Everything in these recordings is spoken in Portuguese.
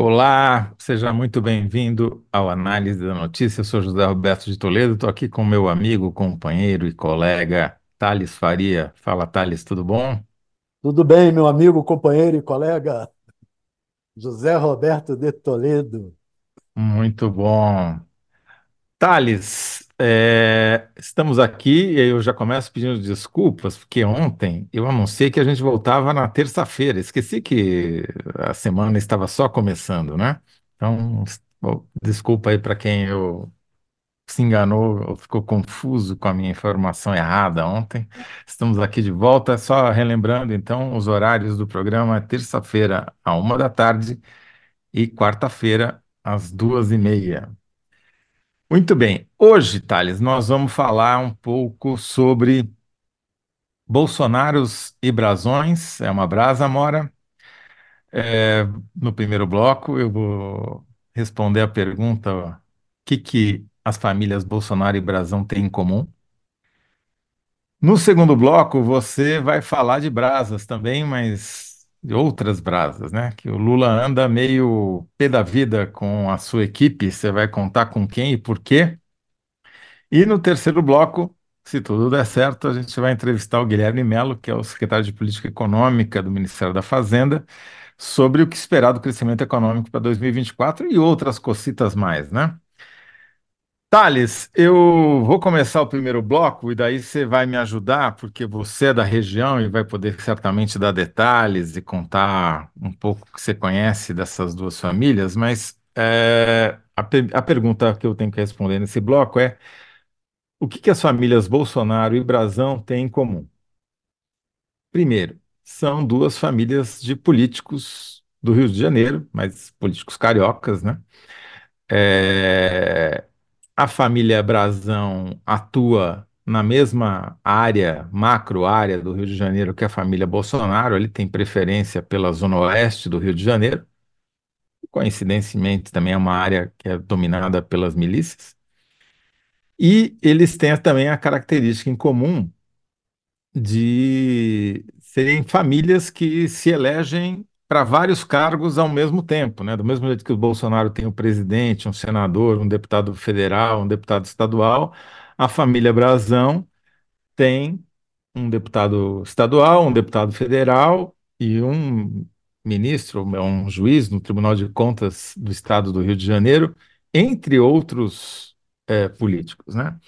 Olá, seja muito bem-vindo ao Análise da Notícia. Eu sou José Roberto de Toledo, estou aqui com meu amigo, companheiro e colega Thales Faria. Fala, Thales, tudo bom? Tudo bem, meu amigo, companheiro e colega José Roberto de Toledo. Muito bom. Thales, é, estamos aqui e eu já começo pedindo desculpas, porque ontem eu anunciei que a gente voltava na terça-feira. Esqueci que a semana estava só começando, né? Então, desculpa aí para quem eu se enganou ou ficou confuso com a minha informação errada ontem. Estamos aqui de volta, só relembrando então os horários do programa: terça-feira, à uma da tarde, e quarta-feira, às duas e meia. Muito bem, hoje, Thales, nós vamos falar um pouco sobre Bolsonaros e brasões. É uma brasa, Mora. É, no primeiro bloco, eu vou responder a pergunta: o que que as famílias Bolsonaro e Brasão têm em comum? No segundo bloco, você vai falar de brasas também, mas de outras brasas, né? Que o Lula anda meio pé da vida com a sua equipe. Você vai contar com quem e por quê? E no terceiro bloco, se tudo der certo, a gente vai entrevistar o Guilherme Mello, que é o secretário de Política Econômica do Ministério da Fazenda, sobre o que esperar do crescimento econômico para 2024 e outras cocitas mais, né? Thales, eu vou começar o primeiro bloco e daí você vai me ajudar, porque você é da região e vai poder certamente dar detalhes e contar um pouco o que você conhece dessas duas famílias, mas é, a, a pergunta que eu tenho que responder nesse bloco é: o que que as famílias Bolsonaro e Brazão têm em comum? Primeiro, são duas famílias de políticos do Rio de Janeiro, mas políticos cariocas, né? É, a família Brazão atua na mesma área, macro área do Rio de Janeiro que a família Bolsonaro. Ele tem preferência pela zona oeste do Rio de Janeiro. Coincidentemente, também é uma área que é dominada pelas milícias. E eles têm também a característica em comum de serem famílias que se elegem para vários cargos ao mesmo tempo, né? Do mesmo jeito que o Bolsonaro tem um presidente, um senador, um deputado federal, um deputado estadual, a família Brazão tem um deputado estadual, um deputado federal e um ministro, um juiz no Tribunal de Contas do Estado do Rio de Janeiro, entre outros eh, políticos, né?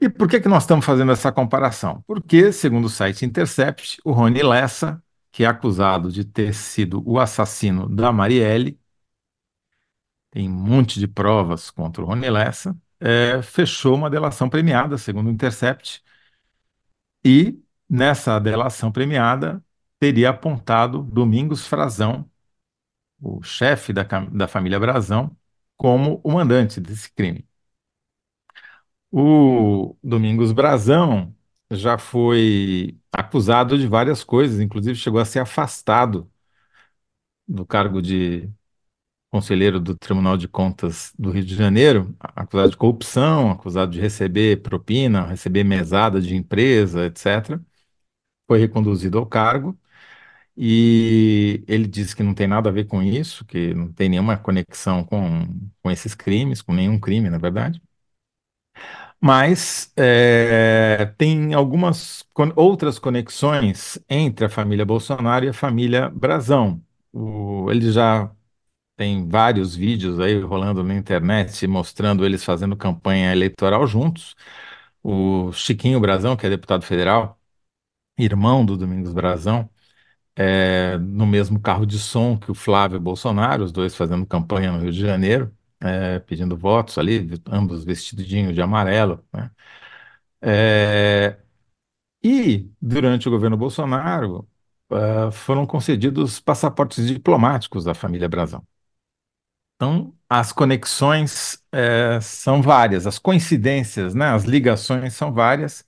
E por que que nós estamos fazendo essa comparação? Porque, segundo o site Intercept, o Rony Lessa, que é acusado de ter sido o assassino da Marielle, tem um monte de provas contra o Rony Lessa, é, fechou uma delação premiada, segundo o Intercept, e nessa delação premiada teria apontado Domingos Frazão, o chefe da, da família Brazão, como o mandante desse crime. O Domingos Brazão já foi acusado de várias coisas, inclusive chegou a ser afastado do cargo de conselheiro do Tribunal de Contas do Rio de Janeiro, acusado de corrupção, acusado de receber propina, receber mesada de empresa, etc. Foi reconduzido ao cargo e ele disse que não tem nada a ver com isso, que não tem nenhuma conexão com, com esses crimes, com nenhum crime, na verdade. Mas é, tem algumas con- outras conexões entre a família Bolsonaro e a família Brazão. O- ele já tem vários vídeos aí rolando na internet mostrando eles fazendo campanha eleitoral juntos. O Chiquinho Brazão, que é deputado federal, irmão do Domingos Brazão, é, no mesmo carro de som que o Flávio Bolsonaro, os dois fazendo campanha no Rio de Janeiro, é, pedindo votos ali, ambos vestidinhos de amarelo, né? É, e, durante o governo Bolsonaro, ah, foram concedidos passaportes diplomáticos à família Brazão. Então, as conexões, eh, são várias, as coincidências, né, as ligações são várias,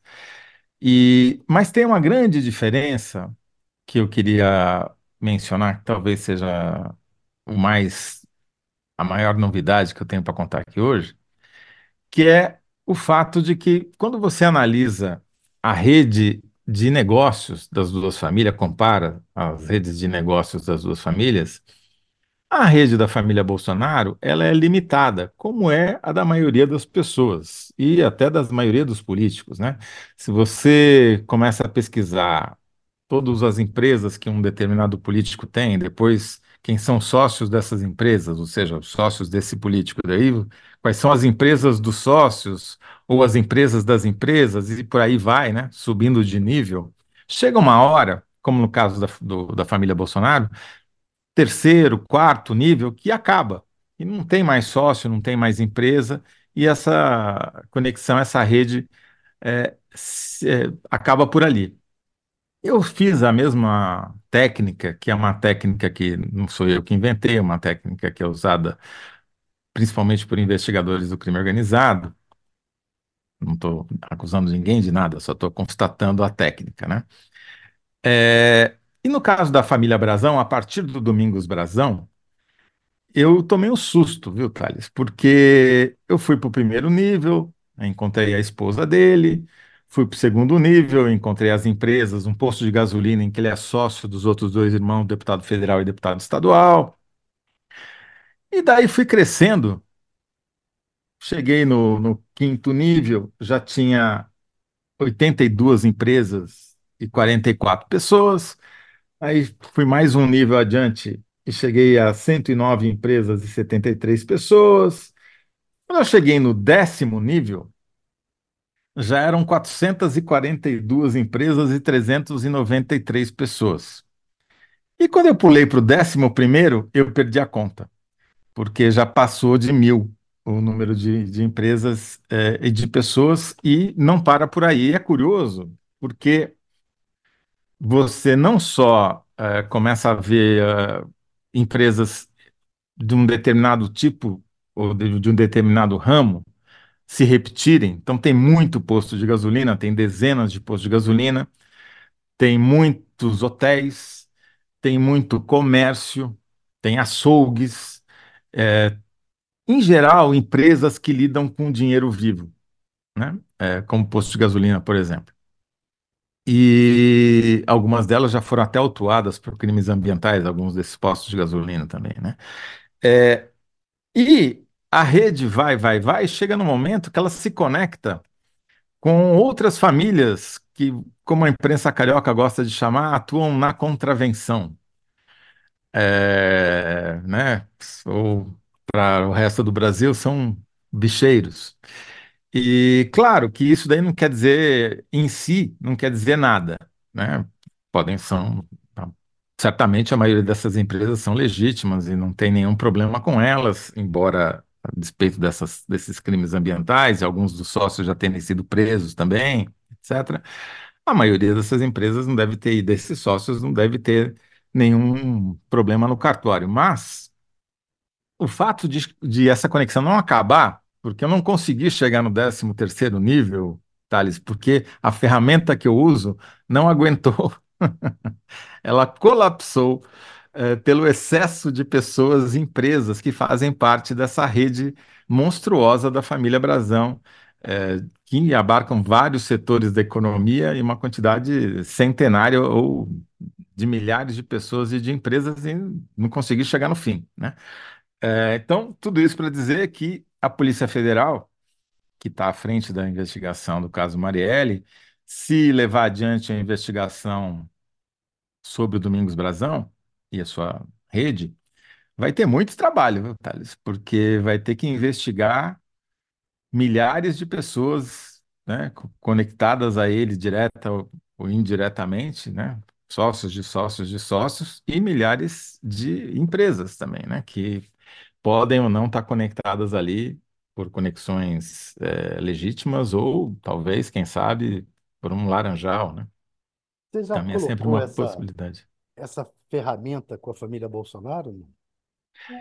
e, mas tem uma grande diferença que eu queria mencionar, que talvez seja o mais, a maior novidade que eu tenho para contar aqui hoje, que é o fato de que, quando você analisa a rede de negócios das duas famílias, compara as redes de negócios das duas famílias, A rede da família Bolsonaro, ela é limitada, como é a da maioria das pessoas e até das maioria dos políticos, né? Se você começa a pesquisar todas as empresas que um determinado político tem, depois quem são sócios dessas empresas, ou seja, os sócios desse político daí, quais são as empresas dos sócios ou as empresas das empresas e por aí vai, né? Subindo de nível. Chega uma hora, como no caso da, do- da família Bolsonaro, terceiro, quarto nível, que acaba. E não tem mais sócio, não tem mais empresa, e essa conexão, essa rede é, se- é, acaba por ali. Eu fiz a mesma técnica, que é uma técnica que não sou eu que inventei, é uma técnica que é usada principalmente por investigadores do crime organizado. Não estou acusando ninguém de nada, só estou constatando a técnica, né? É, e no caso da família Brazão, a partir do Domingos Brazão, eu tomei um susto, viu, Thales? Porque eu fui para o primeiro nível, encontrei a esposa dele, fui para o segundo nível, encontrei as empresas, um posto de gasolina em que ele é sócio dos outros dois irmãos, deputado federal e deputado estadual. E daí fui crescendo, cheguei no, no quinto nível, já tinha 82 empresas e 44 pessoas. Aí fui mais um nível adiante e cheguei a 109 empresas e 73 pessoas. Quando eu cheguei no décimo nível, já eram 442 empresas e 393 pessoas. E quando eu pulei para o décimo primeiro, eu perdi a conta, porque já passou de mil o número de, de empresas eh, e de pessoas e não para por aí. É curioso, porque você não só eh, começa a ver eh, empresas de um determinado tipo ou de, de um determinado ramo se repetirem. Então, tem muito posto de gasolina, tem dezenas de postos de gasolina, tem muitos hotéis, tem muito comércio, tem açougues, é, em geral, empresas que lidam com dinheiro vivo, né? É, como posto de gasolina, por exemplo. E algumas delas já foram até autuadas por crimes ambientais, alguns desses postos de gasolina também, né? É, e a rede vai, vai, vai, chega no momento que ela se conecta com outras famílias que, como a imprensa carioca gosta de chamar, atuam na contravenção, É, né? Ou para o resto do Brasil são bicheiros. E claro que isso daí não quer dizer em si, não quer dizer nada, né? Podem são certamente a maioria dessas empresas são legítimas e não tem nenhum problema com elas, embora a despeito dessas, desses crimes ambientais, e alguns dos sócios já terem sido presos também, etc. A maioria dessas empresas não deve ter, e desses sócios não deve ter nenhum problema no cartório. Mas o fato de, de essa conexão não acabar, porque eu não consegui chegar no décimo terceiro nível, Thales, porque a ferramenta que eu uso não aguentou, ela colapsou eh, pelo excesso de pessoas e empresas que fazem parte dessa rede monstruosa da família Brazão, eh, que abarcam vários setores da economia e uma quantidade centenária ou de milhares de pessoas e de empresas e não consegui chegar no fim, né? Eh, então, tudo isso para dizer que a Polícia Federal, que está à frente da investigação do caso Marielle, se levar adiante a investigação sobre o Domingos Brazão e a sua rede, vai ter muito trabalho, viu, Thales? Porque vai ter que investigar milhares de pessoas, né, co- conectadas a ele direta ou, indiretamente, né? Sócios de sócios de sócios e milhares de empresas também, né? Que podem ou não estar conectadas ali por conexões eh, legítimas ou talvez, quem sabe, por um laranjal, né? Você já Também é sempre colocou uma essa, possibilidade. essa ferramenta com a família Bolsonaro? não?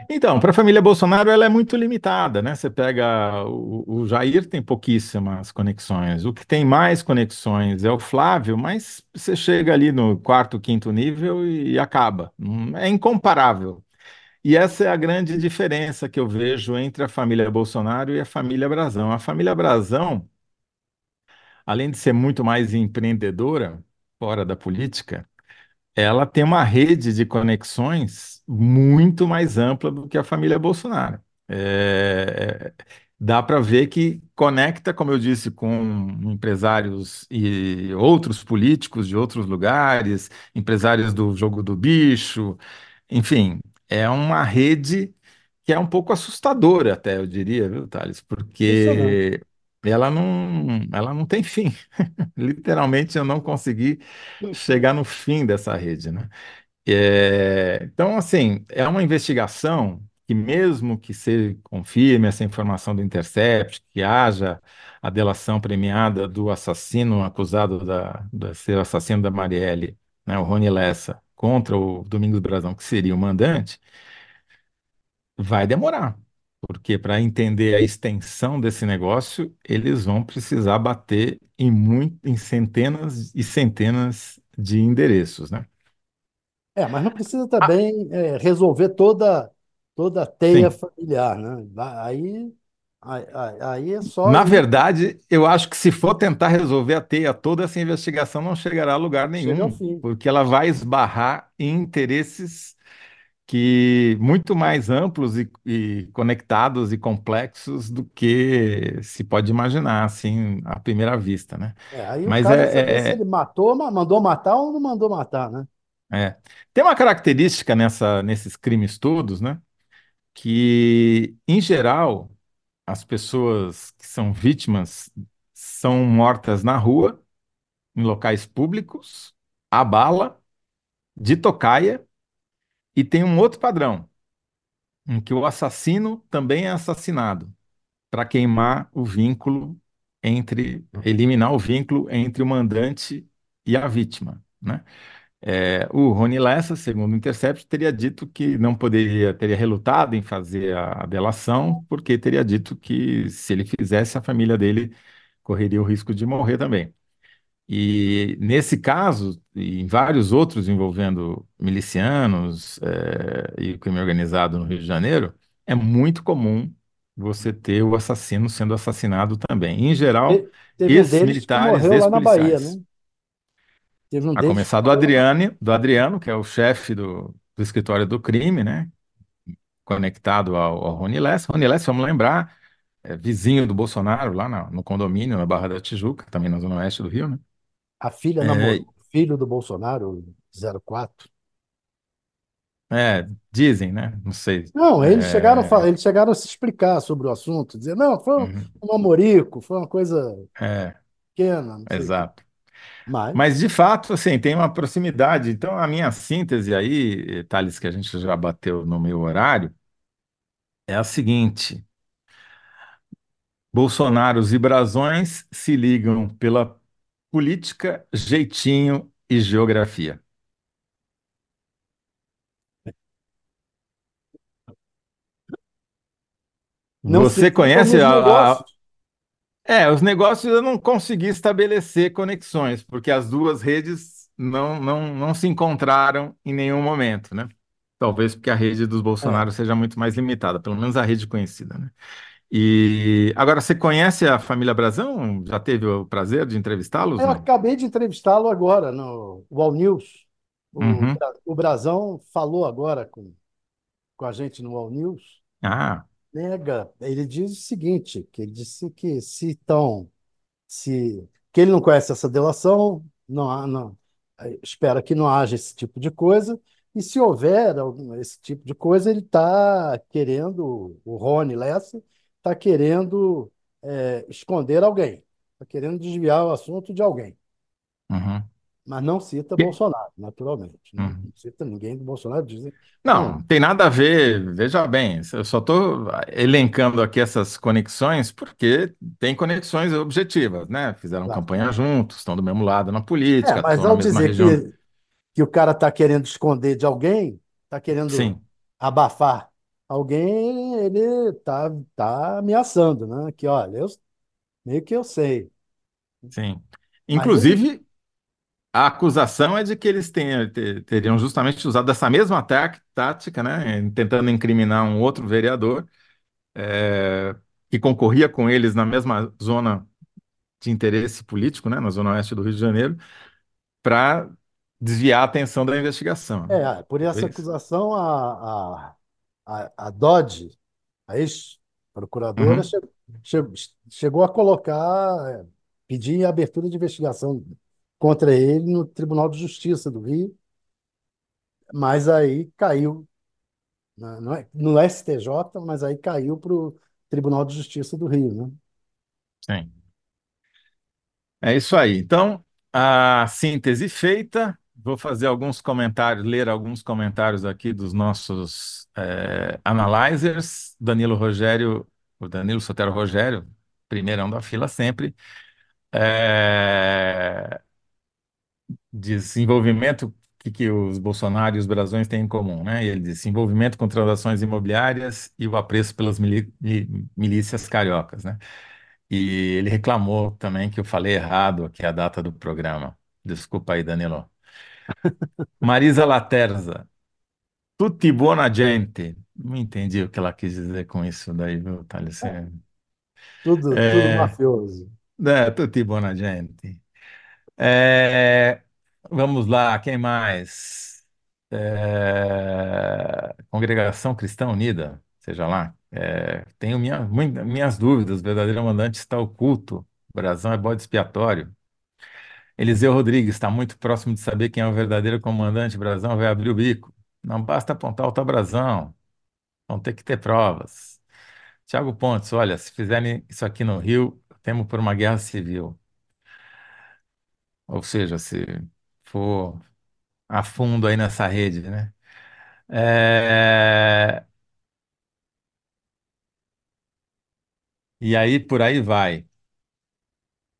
Então, para a família Bolsonaro, ela é muito limitada, né? Você pega o, o Jair tem pouquíssimas conexões. O que tem mais conexões é o Flávio, mas você chega ali no quarto, quinto nível e acaba. Hum, É incomparável. E essa é a grande diferença que eu vejo entre a família Bolsonaro e a família Brazão. A família Brazão, além de ser muito mais empreendedora fora da política, ela tem uma rede de conexões muito mais ampla do que a família Bolsonaro. É, é, dá para ver que conecta, como eu disse, com empresários e outros políticos de outros lugares, empresários do jogo do bicho, enfim, é uma rede que é um pouco assustadora, até eu diria, viu, Thales? Porque ela não, ela não tem fim. Literalmente, eu não consegui chegar no fim dessa rede, né? É, então, assim, é uma investigação que, mesmo que se confirme essa informação do Intercept, que haja a delação premiada do assassino acusado da, de ser o assassino da Marielle, né, o Rony Lessa, contra o Domingos Brazão, que seria o mandante, vai demorar. Porque para entender a extensão desse negócio, eles vão precisar bater em, muito, em centenas e centenas de endereços, né? É, mas não precisa Ah, também é, resolver toda, toda a teia sim. familiar, né? Aí, aí, aí é só Na verdade, eu acho que se for tentar resolver a teia toda, essa investigação não chegará a lugar nenhum, porque ela vai esbarrar em interesses que muito mais amplos e, e conectados e complexos do que se pode imaginar, assim, à primeira vista, né? É, aí o Mas cara saber se é, ele é- matou, ma- mandou matar ou não mandou matar, né? é- é. Tem uma característica nessa, nesses crimes todos, né? Que, em geral, as pessoas que são vítimas são mortas na rua, em locais públicos, a bala, de tocaia, e tem um outro padrão, em que o assassino também é assassinado. para queimar o vínculo entre, eliminar o vínculo entre o mandante e a vítima, né? É, o Rony Lessa, segundo o Intercept, teria dito que não poderia, teria relutado em fazer a, a delação, porque teria dito que se ele fizesse, a família dele correria o risco de morrer também. E nesse caso, e em vários outros envolvendo milicianos, eh, e crime organizado no Rio de Janeiro, é muito comum você ter o assassino sendo assassinado também. Em geral, Te- Teve um deles que morreu lá na Bahia, né? Teve um A começar do Adriane, do Adriano, que é o chefe do, do escritório do crime, né? Conectado ao, ao Rony Lessa. Rony Lessa, vamos lembrar, é vizinho do Bolsonaro, lá na- no condomínio, na Barra da Tijuca, também na zona oeste do Rio, né? A filha namorou É, o filho do Bolsonaro, zero quatro É, dizem, né? Não sei. Não, eles chegaram, a fa- É, eles chegaram a se explicar sobre o assunto, dizer, não, foi um, uhum, um namorico, foi uma coisa é, pequena, não sei o quê. exato. Mas Mas, de fato, assim, tem uma proximidade. Então, a minha síntese aí, Thales, que a gente já bateu no meu horário, é a seguinte: Bolsonaros e brasões se ligam pela política, jeitinho e geografia. não Você conhece nos a, a- negócios. É, os negócios eu não consegui estabelecer conexões, porque as duas redes não, não, não se encontraram em nenhum momento, né? Talvez porque a rede dos É. Bolsonaro seja muito mais limitada, pelo menos a rede conhecida, né? E agora, você conhece a família Brazão? Já teve o prazer de entrevistá-los? Eu acabei de entrevistá-lo agora no Wall News. O, Uhum. O Brazão falou agora com, com a gente no Wall News. Ah, Nega, ele diz o seguinte, que ele disse que se estão se que ele não conhece essa delação, não, não eh, espera que não haja esse tipo de coisa, e se houver algum, esse tipo de coisa, ele está querendo, o Rony Lessa está querendo eh, esconder alguém, está querendo desviar o assunto de alguém, uhum. mas não cita Bolsonaro, naturalmente, não, uhum. não cita ninguém do Bolsonaro, dizem, Não, não, tem nada a ver. Veja bem, eu só estou elencando aqui essas conexões porque tem conexões objetivas, né? Fizeram campanha juntos, estão do mesmo lado na É, política, mas estão na ao dizer região. que que o cara está querendo esconder de alguém, está querendo Sim, abafar alguém, ele está tá ameaçando, né? Que olha, eu, meio que eu sei. sim. Inclusive, a acusação é de que eles tenham- te- teriam justamente usado essa mesma tá- tática, né? Tentando incriminar um outro vereador é, que concorria com eles na mesma zona de interesse político, né? Na zona oeste do Rio de Janeiro desviar a atenção da investigação. É, por essa acusação, a, a, a, a Dodge, a ex-procuradora, Uhum, che- che- chegou a colocar, é, pedir abertura de investigação contra ele no Tribunal de Justiça do Rio, mas aí caiu, né, não é- no STJ, mas aí caiu para o Tribunal de Justiça do Rio, né? sim. É isso aí. Então, a síntese feita. Vou fazer alguns comentários, ler alguns comentários aqui dos nossos eh, analyzers. Danilo Rogério, o Danilo Sotero Rogério, primeirão da fila sempre. É, desenvolvimento que, que os Bolsonaro e os brasões têm em comum, né? Ele diz envolvimento com transações imobiliárias e o apreço pelas milícias cariocas, né? E ele reclamou também que eu falei errado aqui a data do programa. Desculpa aí, Danilo. Marisa Laterza, tutti buona gente. Não entendi o que ela quis dizer com isso daí, viu, Thales? É, Tudo, tudo é, mafioso. é, tutti buona gente. É, vamos lá, quem mais? É, Congregação Cristã Unida, seja lá. É, tenho minha, minhas dúvidas, o verdadeiro mandante está oculto. O brasão é bode expiatório. Eliseu Rodrigues está muito próximo de saber quem é o verdadeiro comandante. Brasão vai abrir o bico. Não basta apontar o tal brasão, vão ter que ter provas. Tiago Pontes, olha, se fizerem isso aqui no Rio, temo por uma guerra civil. Ou seja, se for a fundo aí nessa rede, né? É, E aí por aí vai.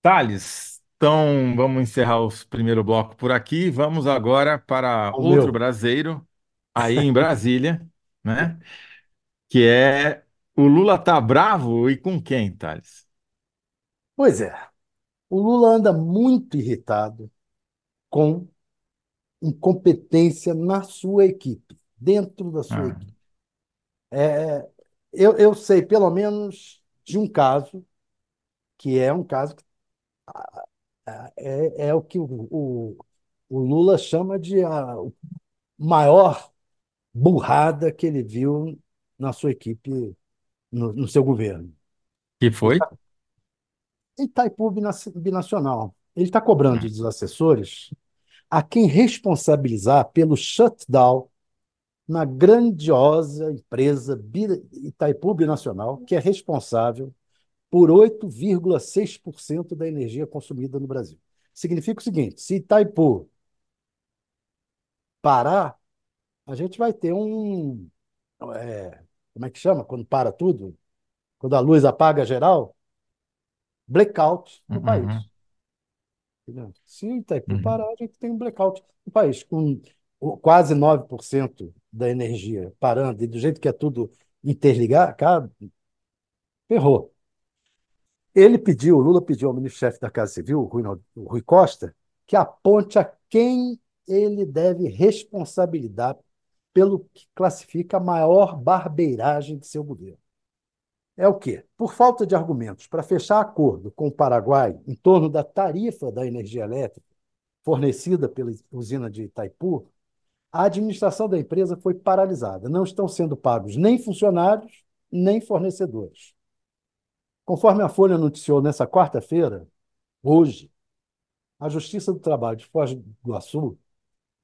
Thales, então vamos encerrar o primeiro bloco por aqui. Vamos agora para O outro meu. braseiro, aí em Brasília, né? Que é o Lula tá bravo e com quem, Thales? Pois é, o Lula anda muito irritado com incompetência na sua equipe, dentro da sua Ah, equipe. É, eu, eu sei, pelo menos, de um caso, que é um caso que é, é o que o, o, o Lula chama de a maior burrada que ele viu na sua equipe, no, no seu governo. que foi? Itaipu Binaci- Binacional. Ele está cobrando dos assessores a quem responsabilizar pelo shutdown na grandiosa empresa Itaipu Binacional, que é responsável por 8,6% da energia consumida no Brasil. Significa o seguinte: se Itaipu parar, a gente vai ter um. é, como é que chama? Quando para tudo? Quando a luz apaga geral? Blackout no uhum, país. entendeu? Se Itaipu uhum. parar, a gente tem um blackout no país, com quase 9% da energia parando, e do jeito que é tudo interligado, ferrou. Ele pediu, o Lula pediu ao ministro-chefe da Casa Civil, Rui, Rui Costa, que aponte a quem ele deve responsabilizar pelo que classifica a maior barbeiragem de seu governo. É o quê? Por falta de argumentos para fechar acordo com o Paraguai em torno da tarifa da energia elétrica fornecida pela usina de Itaipu, a administração da empresa foi paralisada. Não estão sendo pagos nem funcionários, nem fornecedores. Conforme a Folha noticiou nessa quarta-feira, hoje, a Justiça do Trabalho de Foz do Iguaçu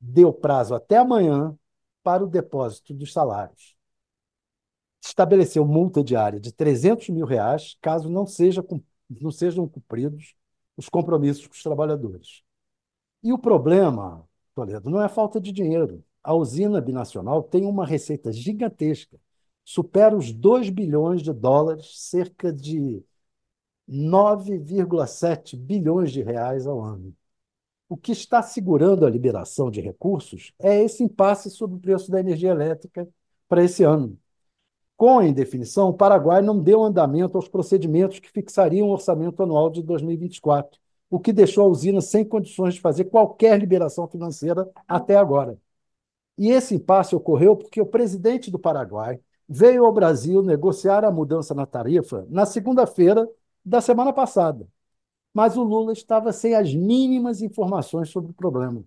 deu prazo até amanhã para o depósito dos salários. Estabeleceu multa diária de 300 mil reais caso não, seja, não sejam cumpridos os compromissos com os trabalhadores. E o problema, Toledo, não é falta de dinheiro. A usina binacional tem uma receita gigantesca, supera os 2 bilhões de dólares, cerca de 9,7 bilhões de reais ao ano. O que está segurando a liberação de recursos é esse impasse sobre o preço da energia elétrica para esse ano. Com a indefinição, o Paraguai não deu andamento aos procedimentos que fixariam o orçamento anual de 2024, o que deixou a usina sem condições de fazer qualquer liberação financeira até agora. E esse impasse ocorreu porque o presidente do Paraguai veio ao Brasil negociar a mudança na tarifa na segunda-feira da semana passada. Mas o Lula estava sem as mínimas informações sobre o problema.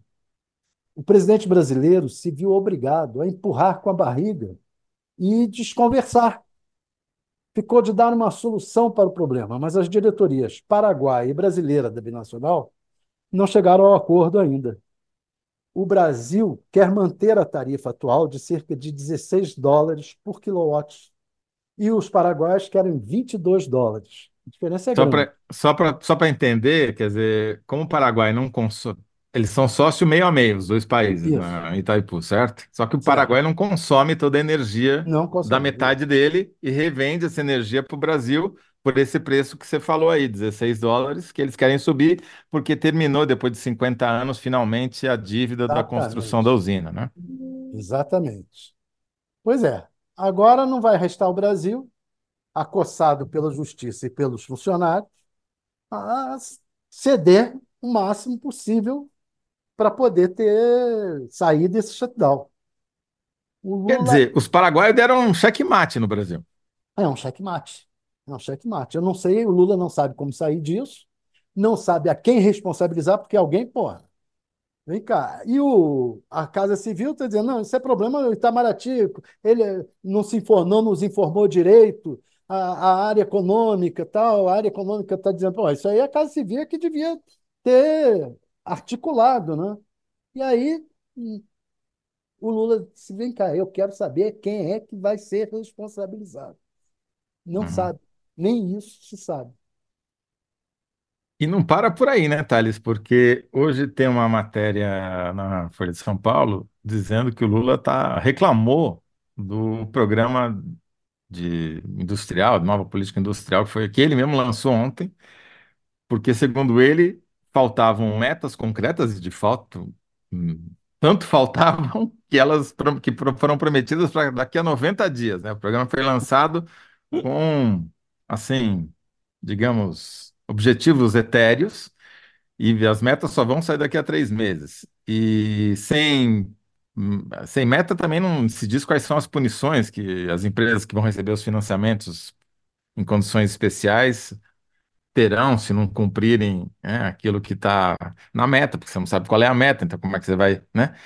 o presidente brasileiro se viu obrigado a empurrar com a barriga e desconversar. Ficou de dar uma solução para o problema, mas as diretorias paraguaia e brasileira da Binacional não chegaram ao acordo ainda. O Brasil quer manter a tarifa atual de cerca de 16 dólares por quilowatt e os paraguaios querem 22 dólares. A diferença é Só grande. para só para só entender, quer dizer, como o Paraguai não consome, eles são sócio meio a meio, os dois países, Isso, na Itaipu, certo? Só que o certo. Paraguai não consome toda a energia Não da metade dele e revende essa energia para o Brasil por esse preço que você falou aí, 16 dólares, que eles querem subir porque terminou depois de 50 anos finalmente a dívida da construção da Exatamente. usina, né? Exatamente. Pois é. Agora não vai restar o Brasil, acossado pela justiça e pelos funcionários, a ceder o máximo possível para poder ter sair desse shutdown. O Quer Lula dizer, os paraguaios deram um checkmate no Brasil. é um checkmate. É um checkmate. Eu não sei, o Lula não sabe como sair disso, não sabe a quem responsabilizar, porque alguém, porra, vem cá. E o, a Casa Civil está dizendo, não, isso é problema do Itamaraty, ele não se informou, não nos informou direito, a, a área econômica tal, a área econômica está dizendo, pô, isso aí é a Casa Civil é que devia ter articulado, né? E aí hum, o Lula disse, vem cá, eu quero saber quem é que vai ser responsabilizado. Não Uhum. sabe, nem isso se sabe. E não para por aí, né, Thales? Porque hoje tem uma matéria na Folha de São Paulo dizendo que o Lula tá, reclamou do programa de industrial, de nova política industrial, que foi que ele mesmo lançou ontem, porque, segundo ele, faltavam metas concretas e de fato, tanto faltavam que elas que foram prometidas para daqui a 90 dias, né? O programa foi lançado com, assim, digamos, objetivos etéreos e as metas só vão sair daqui a três meses. E sem, sem meta também não se diz quais são as punições que as empresas que vão receber os financiamentos em condições especiais terão se não cumprirem, né, aquilo que está na meta, porque você não sabe qual é a meta, então como é que você vai, né?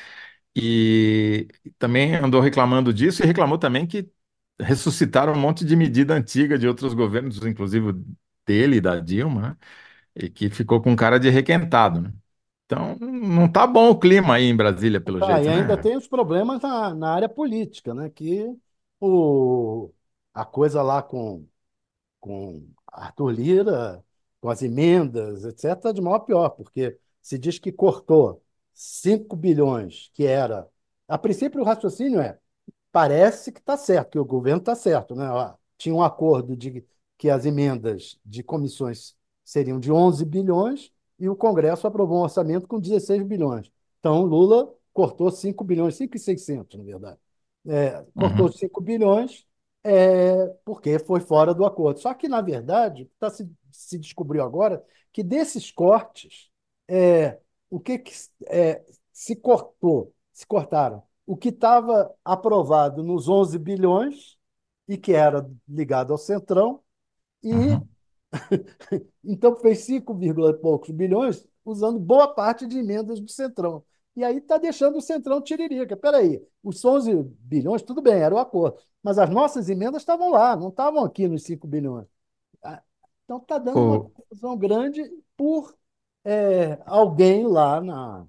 E também andou reclamando disso e reclamou também que ressuscitaram um monte de medida antiga de outros governos, inclusive dele e da Dilma, né? E que ficou com cara de requentado, né? Então, não tá bom o clima aí em Brasília, pelo Tá, e jeito, ainda né? tem os problemas na, na área política, né? Que o, a coisa lá com, com Arthur Lira, com as emendas, etc., está de mal a pior, porque se diz que cortou 5 bilhões, que era. A princípio, o raciocínio é parece que está certo, que o governo está certo, né? Ó, Tinha um acordo de que as emendas de comissões seriam de 11 bilhões e o Congresso aprovou um orçamento com 16 bilhões. Então, Lula cortou 5 bilhões, 5,600, na verdade. É, cortou Uhum, 5 bilhões é, porque foi fora do acordo. Só que, na verdade, tá se, se descobriu agora que desses cortes, é, o que, que é, se cortou, se cortaram? O que estava aprovado nos 11 bilhões e que era ligado ao Centrão, e uhum. então fez 5, e poucos bilhões usando boa parte de emendas do Centrão. E aí está deixando o Centrão tiririca. Peraí, os 11 bilhões, tudo bem, era o acordo, mas as nossas emendas estavam lá, não estavam aqui nos 5 bilhões. Ah, Então está dando uma Ô, confusão grande por é, alguém lá na,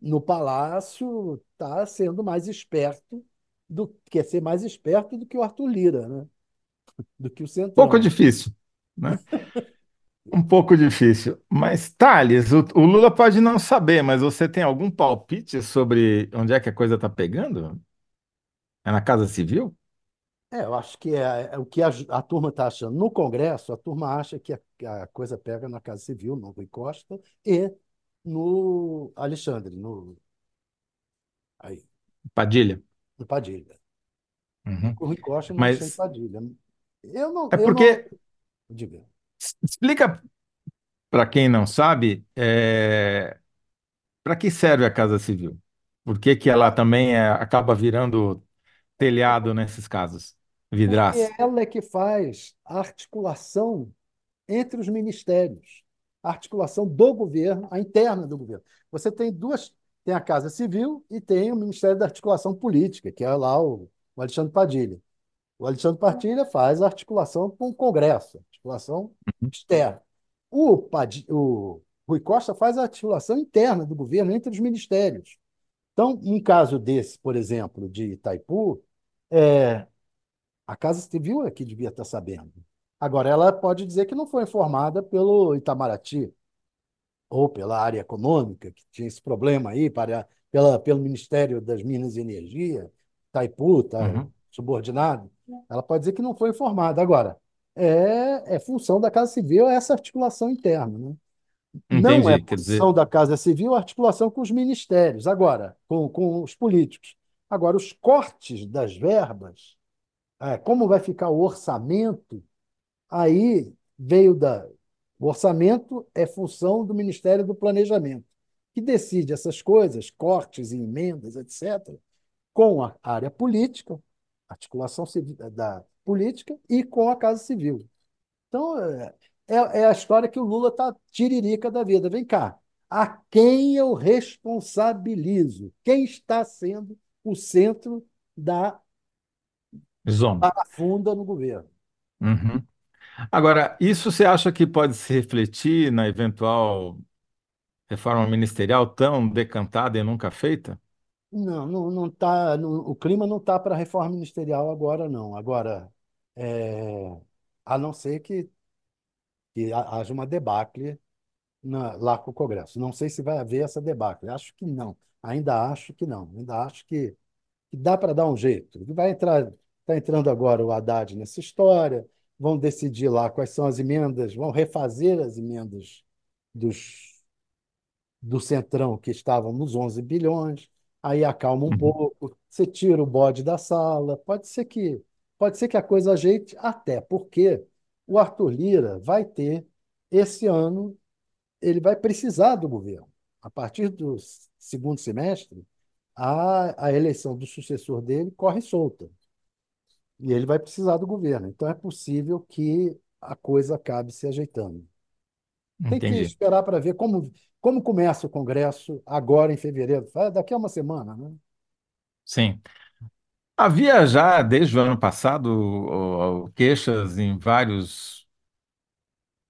no Palácio está sendo mais esperto do quer ser mais esperto do que o Arthur Lira, né? Do que o pouco Centrão. difícil, né? Um pouco difícil. Mas, Thales, o, o Lula pode não saber, mas você tem algum palpite sobre onde é que a coisa está pegando? É na Casa Civil? É, eu acho que é, é o que a, a turma está achando. No Congresso, a turma acha que a, a coisa pega na Casa Civil, no Rui Costa, e no Alexandre, no, aí, Padilha? no Padilha. Uhum. Rui Costa e no Alexandre Mas Padilha. Eu não, é eu não, porque, diga. s- explica para quem não sabe, para que serve a Casa Civil? Por que que ela também é- acaba virando telhado nesses casos? Porque Vidraça. ela é que faz a articulação entre os ministérios, a articulação do governo, a interna do governo. Você tem duas, tem a Casa Civil e tem o Ministério da Articulação Política, que é lá o, o Alexandre Padilha. O Alexandre Padilha faz a articulação com o Congresso, articulação externa. O, Padi, o Rui Costa faz a articulação interna do governo entre os ministérios. Então, um caso desse, por exemplo, de Itaipu, é, a Casa Civil é que devia estar sabendo. Agora, ela pode dizer que não foi informada pelo Itamaraty ou pela área econômica, que tinha esse problema aí, para, pela, pelo Ministério das Minas e Energia, Itaipu, tá Uhum. subordinado. Ela pode dizer que não foi informada. Agora, é, é função da Casa Civil essa articulação interna, né? Não é. Quer dizer, da Casa Civil a articulação com os ministérios, agora, com, com os políticos. Agora, os cortes das verbas, é, como vai ficar o orçamento, aí veio da. O orçamento é função do Ministério do Planejamento, que decide essas coisas, cortes e emendas, etc., com a área política, articulação civil, da política, e com a Casa Civil. Então, é, é é a história que o Lula está tiririca da vida. Vem cá, a quem eu responsabilizo? Quem está sendo o centro da zona. parafunda no governo? Uhum. Agora, isso você acha que pode se refletir na eventual reforma ministerial tão decantada e nunca feita? Não, não, não tá, não- o clima não está para reforma ministerial agora, não. Agora, é, a não ser que, que ha- haja uma debacle na- lá com o Congresso. Não sei se vai haver essa debacle. Acho que não. Ainda acho que não. Ainda acho que, que dá para dar um jeito. Vai entrar, está entrando agora o Haddad nessa história. Vão decidir lá quais são as emendas, vão refazer as emendas dos do Centrão, que estavam nos 11 bilhões, aí acalma um Uhum. pouco, você tira o bode da sala, pode ser que, pode ser que a coisa ajeite, até porque o Arthur Lira vai ter, esse ano, ele vai precisar do governo. A partir do segundo semestre, a, a eleição do sucessor dele corre solta, e ele vai precisar do governo. Então é possível que a coisa acabe se ajeitando. Tem que Entendi. esperar para ver como, como começa o Congresso agora em fevereiro. Fa- Daqui a uma semana, né? Sim. Havia já, desde o ano passado, o- o- queixas em vários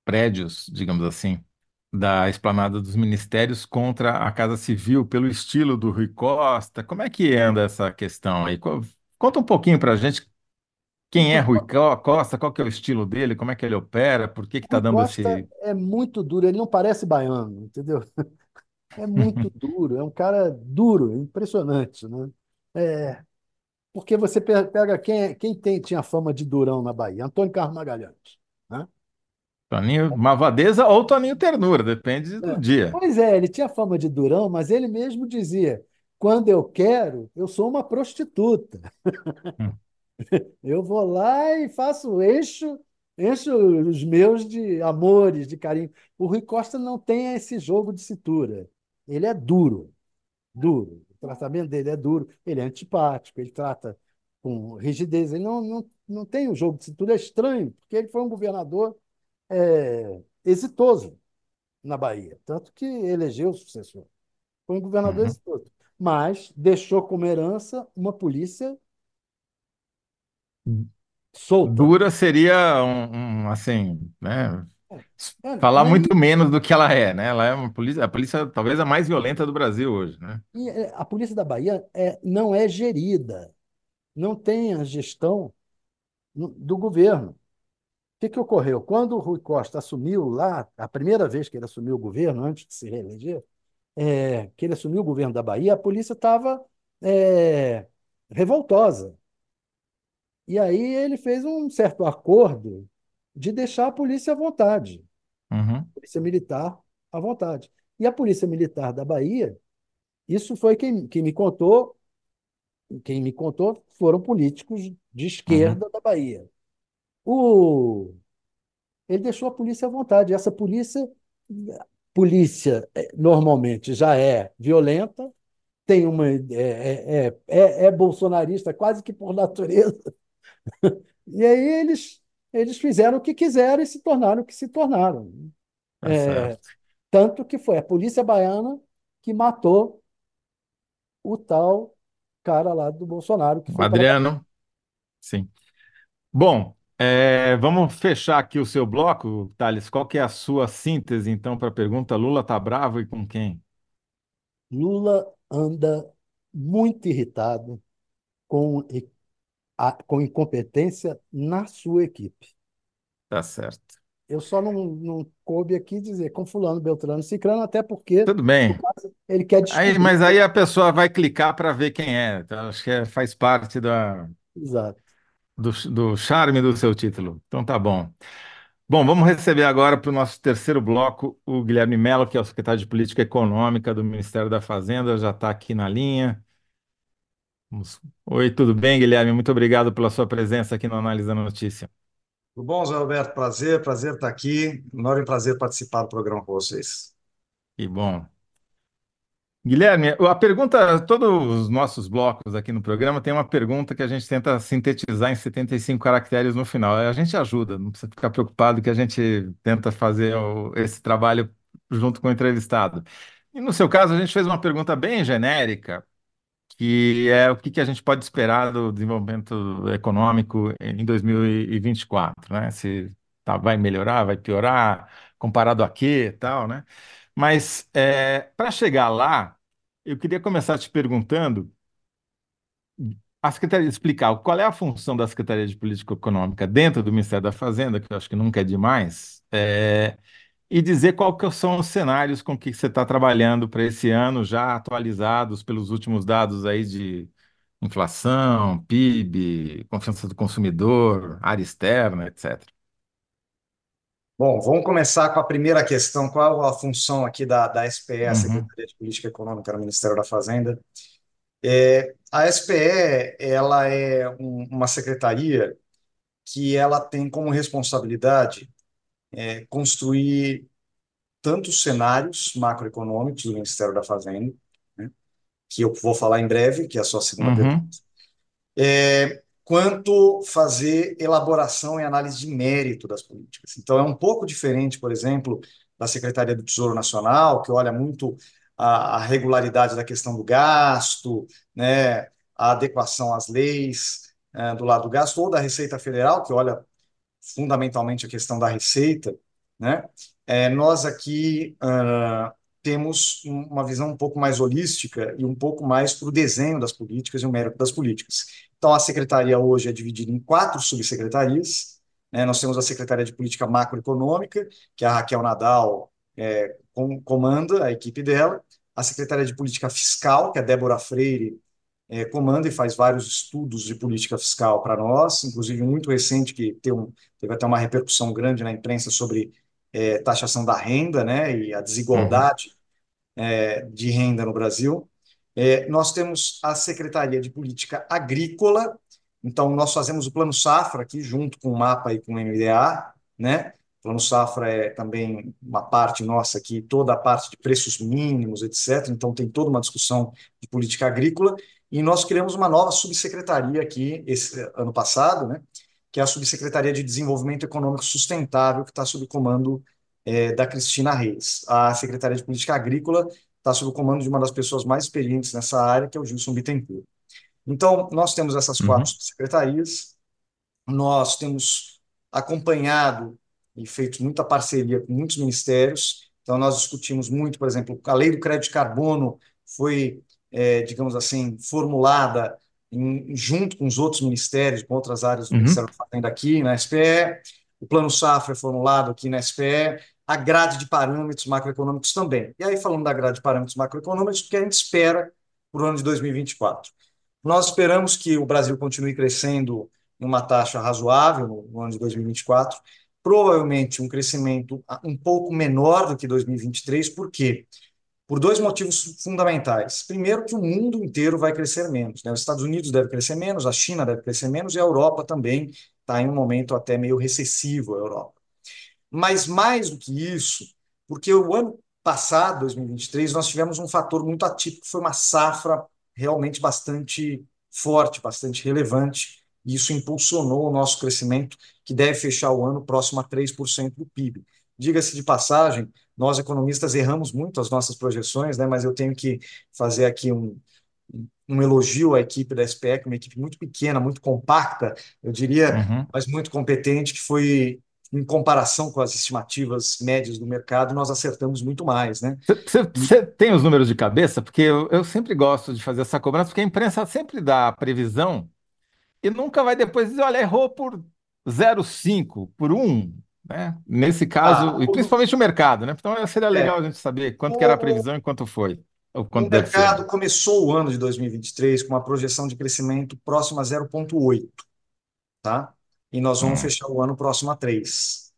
prédios, digamos assim, da esplanada dos ministérios contra a Casa Civil, pelo estilo do Rui Costa. Como é que anda essa questão aí? Co- Conta um pouquinho para a gente quem é Rui Rui Co- Co- Costa, qual que é o estilo dele, como é que ele opera, por que que está Rui dando Costa esse... é muito duro, ele não parece baiano, entendeu? É muito duro, é um cara duro, impressionante, né? É, porque você pe- pega quem, quem tem, tinha fama de durão na Bahia? Antônio Carlos Magalhães, né? Toninho Malvadeza ou Toninho Ternura, depende do É. dia. Pois é, ele tinha fama de durão, mas ele mesmo dizia: quando eu quero, eu sou uma prostituta. Hum, Eu vou lá e faço, encho, encho os meus de amores, de carinho. O Rui Costa não tem esse jogo de cintura. Ele é duro, duro. O tratamento dele é duro, ele é antipático, ele trata com rigidez. Ele não, não, não tem o jogo de cintura, é estranho, porque ele foi um governador é, exitoso na Bahia, tanto que elegeu o sucessor. Foi um governador uhum. exitoso, mas deixou como herança uma polícia solta. Dura seria um, um, assim, né? É, Falar é muito menos do que ela é, né? Ela é uma polícia, a polícia talvez a mais violenta do Brasil hoje, né? E é, a polícia da Bahia é, não é gerida, não tem a gestão do governo. O que que ocorreu? Quando o Rui Costa assumiu lá, a primeira vez que ele assumiu o governo, antes de se reeleger, é, que ele assumiu o governo da Bahia, a polícia estava é, revoltosa. E aí ele fez um certo acordo de deixar a polícia à vontade, Uhum, a polícia militar à vontade. E a polícia militar da Bahia, isso foi quem, quem me contou quem me contou foram políticos de uhum, esquerda da Bahia. O, ele deixou a polícia à vontade. Essa polícia, polícia eh, normalmente já é violenta, tem uma é, é, é, é é bolsonarista quase que por natureza. E aí eles eles fizeram o que quiseram e se tornaram o que se tornaram. tá certo. Tanto que foi a polícia baiana que matou o tal cara lá do Bolsonaro que. Adriano, sim. Bom, é, vamos fechar aqui o seu bloco, Thales. Qual que é a sua síntese, então, para a pergunta? Lula tá bravo e com quem? Lula anda muito irritado com, a- com incompetência na sua equipe. Tá certo. Eu só não, não coube aqui dizer com fulano, Beltrano, Cicrano, até porque, Tudo bem. ele quer Aí, descobrir. mas aí a pessoa vai clicar para ver quem é. Então, acho que é- faz parte da, Exato. do, do charme do seu título. Então tá bom. Bom, vamos receber agora para o nosso terceiro bloco o Guilherme Mello, que é o secretário de Política Econômica do Ministério da Fazenda, já está aqui na linha. Vamos- Oi, tudo bem, Guilherme? Muito obrigado pela sua presença aqui no Análise da Notícia. Tudo bom, Zé Roberto? Prazer, prazer estar aqui. Enorme prazer participar do programa com vocês. E bom. Guilherme, a pergunta, todos os nossos blocos aqui no programa tem uma pergunta que a gente tenta sintetizar em 75 caracteres no final. A gente ajuda, não precisa ficar preocupado que a gente tenta fazer o- esse trabalho junto com o entrevistado. E no seu caso, a gente fez uma pergunta bem genérica, que é o que que a gente pode esperar do desenvolvimento econômico em 2024, né? Se tá, vai melhorar, vai piorar, comparado a quê, e tal, né? Mas para chegar lá, eu queria começar te perguntando, a Secretaria explicar qual é a função da Secretaria de Política Econômica dentro do Ministério da Fazenda, que eu acho que nunca é demais, é, e dizer qual que são os cenários com que você está trabalhando para esse ano, já atualizados pelos últimos dados aí de inflação, PIB, confiança do consumidor, área externa, etc. Bom, vamos começar com a primeira questão. Qual a função aqui da, da SPE, a Uhum, Secretaria de Política Econômica no Ministério da Fazenda? É, a SPE, ela é um- uma secretaria que ela tem como responsabilidade é, construir tantos cenários macroeconômicos do Ministério da Fazenda, né, que eu vou falar em breve, que é a sua segunda pergunta, uhum, é, quanto fazer elaboração e análise de mérito das políticas. Então, é um pouco diferente, por exemplo, da Secretaria do Tesouro Nacional, que olha muito a, a regularidade da questão do gasto, né, a adequação às leis eh, do lado do gasto, ou da Receita Federal, que olha fundamentalmente a questão da receita, né? É, nós aqui ah, temos um- uma visão um pouco mais holística e um pouco mais para o desenho das políticas e o mérito das políticas. Então, a secretaria hoje é dividida em quatro subsecretarias. né? Nós temos a Secretaria de Política Macroeconômica, que a Raquel Nadal é, com- comanda, a equipe dela. A Secretaria de Política Fiscal, que a Débora Freire é, comanda e faz vários estudos de política fiscal para nós, inclusive um muito recente que teve, um, teve até uma repercussão grande na imprensa sobre é, taxação da renda, né, e a uhum, desigualdade é, de renda no Brasil. É, nós temos a Secretaria de Política Agrícola, então nós fazemos o Plano Safra aqui junto com o MAPA e com o MDA, né? O Plano Safra é também uma parte nossa aqui, toda a parte de preços mínimos, etc. Então tem toda uma discussão de política agrícola e nós criamos uma nova subsecretaria aqui esse ano passado, né? Que é a Subsecretaria de Desenvolvimento Econômico Sustentável, que está sob o comando é, da Cristina Reis. A Secretaria de Política Agrícola está sob o comando de uma das pessoas mais experientes nessa área, que é o Gilson Bittencourt. Então, nós temos essas quatro uhum, secretarias, nós temos acompanhado e feito muita parceria com muitos ministérios. Então, nós discutimos muito, por exemplo, a lei do crédito de carbono foi, é, digamos assim, formulada em, junto com os outros ministérios, com outras áreas do uhum, Ministério da Fazenda aqui na SPE. O Plano Safra é formulado aqui na SPE. A grade de parâmetros macroeconômicos também. E aí, falando da grade de parâmetros macroeconômicos, o que a gente espera para o ano de 2024? Nós esperamos que o Brasil continue crescendo em uma taxa razoável no, no ano de 2024, provavelmente um crescimento um pouco menor do que 2023, por quê? Por dois motivos fundamentais. Primeiro, que o mundo inteiro vai crescer menos. Né? Os Estados Unidos deve crescer menos, a China deve crescer menos e a Europa também está em um momento até meio recessivo, a Europa. Mas mais do que isso, porque o ano passado, 2023, nós tivemos um fator muito atípico, foi uma safra realmente bastante forte, bastante relevante, e isso impulsionou o nosso crescimento, que deve fechar o ano próximo a 3% do PIB. Diga-se de passagem, nós economistas erramos muito as nossas projeções, né, mas eu tenho que fazer aqui um, um elogio à equipe da SPEC, uma equipe muito pequena, muito compacta, eu diria, Uhum. mas muito competente, que foi, em comparação com as estimativas médias do mercado, nós acertamos muito mais, né? Você tem os números de cabeça? Porque eu, eu sempre gosto de fazer essa cobrança, porque a imprensa sempre dá a previsão e nunca vai depois dizer, olha, errou por 0,5, por 1, né? Nesse Ah, caso, e o, principalmente o mercado, né? Então seria é, legal a gente saber quanto que era a o, previsão e quanto foi, ou o quanto ser, né? mercado começou o ano de 2023 com uma projeção de crescimento próxima a 0,8, tá? E nós vamos Hum. fechar o ano próximo a 3.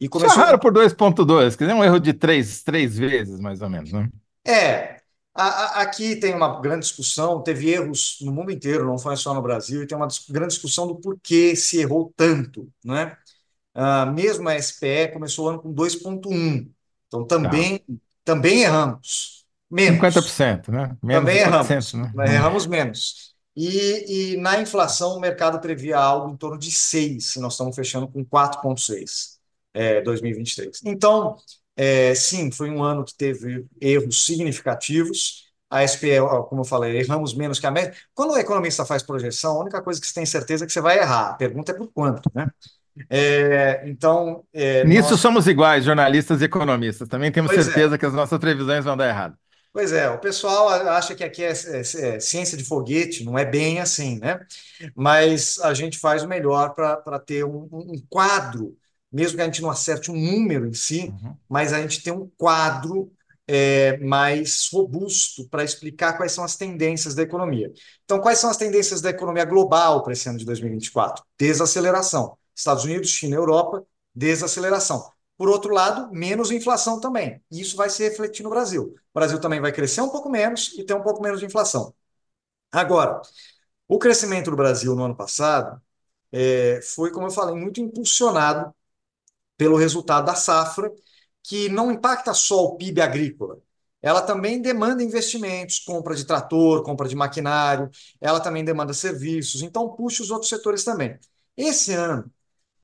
E Isso é começou raro por 2,2, quer dizer, um erro de três, três vezes, mais ou menos, né? É, a- a- aqui tem uma grande discussão, teve erros no mundo inteiro, não foi só no Brasil, e tem uma grande discussão do porquê se errou tanto, né? Mesmo a SPE começou o ano com 2,1, então Tá. também, também erramos, menos, 50%, né? Menos também de 400, erramos, né? erramos menos. E, e na inflação o mercado previa algo em torno de 6, e nós estamos fechando com 4,6, é, 2023. Então, é, sim, foi um ano que teve erros significativos. A SPE, como eu falei, erramos menos que a média. Quando o economista faz projeção, a única coisa que você tem certeza é que você vai errar. A pergunta é por quanto, né? É, então, é, Nisso nós. somos iguais, jornalistas e economistas. Também temos Pois é, certeza que as nossas previsões vão dar errado. pois é. O pessoal acha que aqui é, é- é ciência de foguete, não é bem assim, né? Mas a gente faz o melhor para ter um, um um quadro, mesmo que a gente não acerte um número em si, Uhum. mas a gente tem um quadro é, mais robusto para explicar quais são as tendências da economia. Então, quais são as tendências da economia global para esse ano de 2024? Desaceleração. Estados Unidos, China Europa, desaceleração. Por outro lado, menos inflação também. Isso vai se refletir no Brasil. O Brasil também vai crescer um pouco menos e ter um pouco menos de inflação. Agora, o crescimento do Brasil no ano passado é, foi, como eu falei, muito impulsionado pelo resultado da safra, que não impacta só o PIB agrícola. Ela também demanda investimentos, compra de trator, compra de maquinário, ela também demanda serviços, então puxa os outros setores também. Esse ano,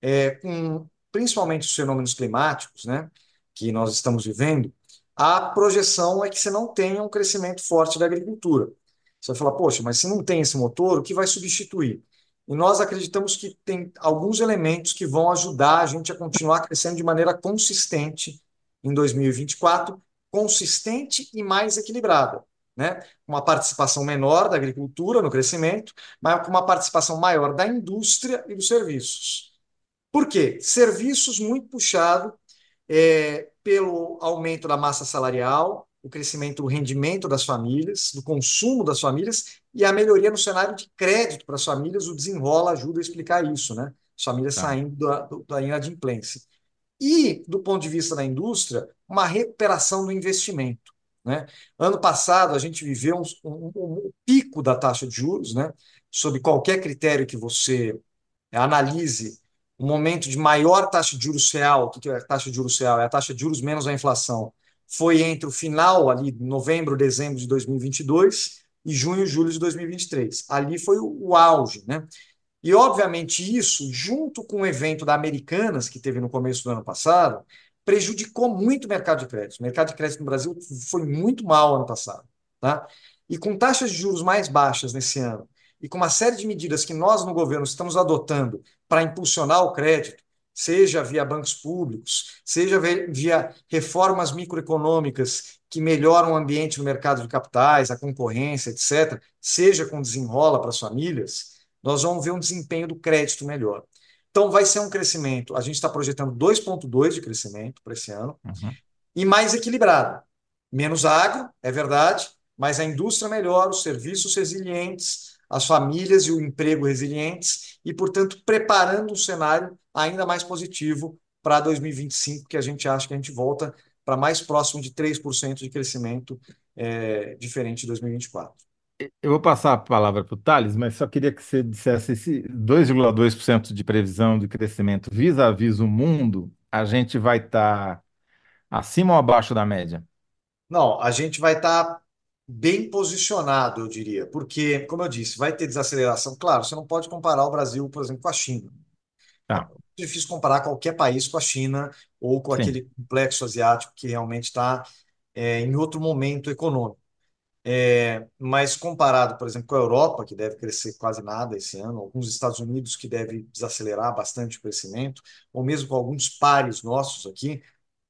é, com principalmente os fenômenos climáticos, né, que nós estamos vivendo, a projeção é que você não tenha um crescimento forte da agricultura. Você vai falar, poxa, mas se não tem esse motor, o que vai substituir? E nós acreditamos que tem alguns elementos que vão ajudar a gente a continuar crescendo de maneira consistente em 2024, consistente e mais equilibrada, né? Uma participação menor da agricultura no crescimento, mas com uma participação maior da indústria e dos serviços. Por quê? Serviços muito puxado é, pelo aumento da massa salarial, o crescimento do rendimento das famílias, do consumo das famílias e a melhoria no cenário de crédito para as famílias. O desenrola ajuda a explicar isso, né? As famílias Tá. saindo da, da inadimplência. E, do ponto de vista da indústria, uma recuperação do investimento. Né? Ano passado, a gente viveu um, um, um pico da taxa de juros, né? sob qualquer critério que você analise o momento de maior taxa de juros real, o que é a taxa de juros real? É a taxa de juros menos a inflação. Foi entre o final ali, novembro, dezembro de 2022 e junho, julho de 2023. Ali foi o, o auge, né? E, obviamente, isso, junto com o evento da Americanas, que teve no começo do ano passado, prejudicou muito o mercado de crédito. O mercado de crédito no Brasil foi muito mal ano passado. Tá? E com taxas de juros mais baixas nesse ano, e com uma série de medidas que nós no governo estamos adotando para impulsionar o crédito, seja via bancos públicos, seja via reformas microeconômicas que melhoram o ambiente no mercado de capitais, a concorrência, etc., seja com desenrola para as famílias, nós vamos ver um desempenho do crédito melhor. Então, vai ser um crescimento. A gente está projetando 2,2% de crescimento para esse ano Uhum. e mais equilibrado. Menos agro, é verdade, mas a indústria melhor, os serviços resilientes, as famílias e o emprego resilientes e, portanto, preparando um cenário ainda mais positivo para 2025, que a gente acha que a gente volta para mais próximo de 3% de crescimento, é, diferente de 2024. Eu vou passar a palavra para o Thales, mas só queria que você dissesse esse 2,2% de previsão de crescimento vis-à-vis o mundo, a gente vai estar acima ou abaixo da média? Não, a gente vai estar bem posicionado, eu diria, porque, como eu disse, vai ter desaceleração. Claro, você não pode comparar o Brasil, por exemplo, com a China. É Tá, difícil comparar qualquer país com a China ou com sim. aquele complexo asiático que realmente está é, em outro momento econômico. É, mas comparado, por exemplo, com a Europa, que deve crescer quase nada esse ano, alguns Estados Unidos que deve desacelerar bastante o crescimento, ou mesmo com alguns pares nossos aqui,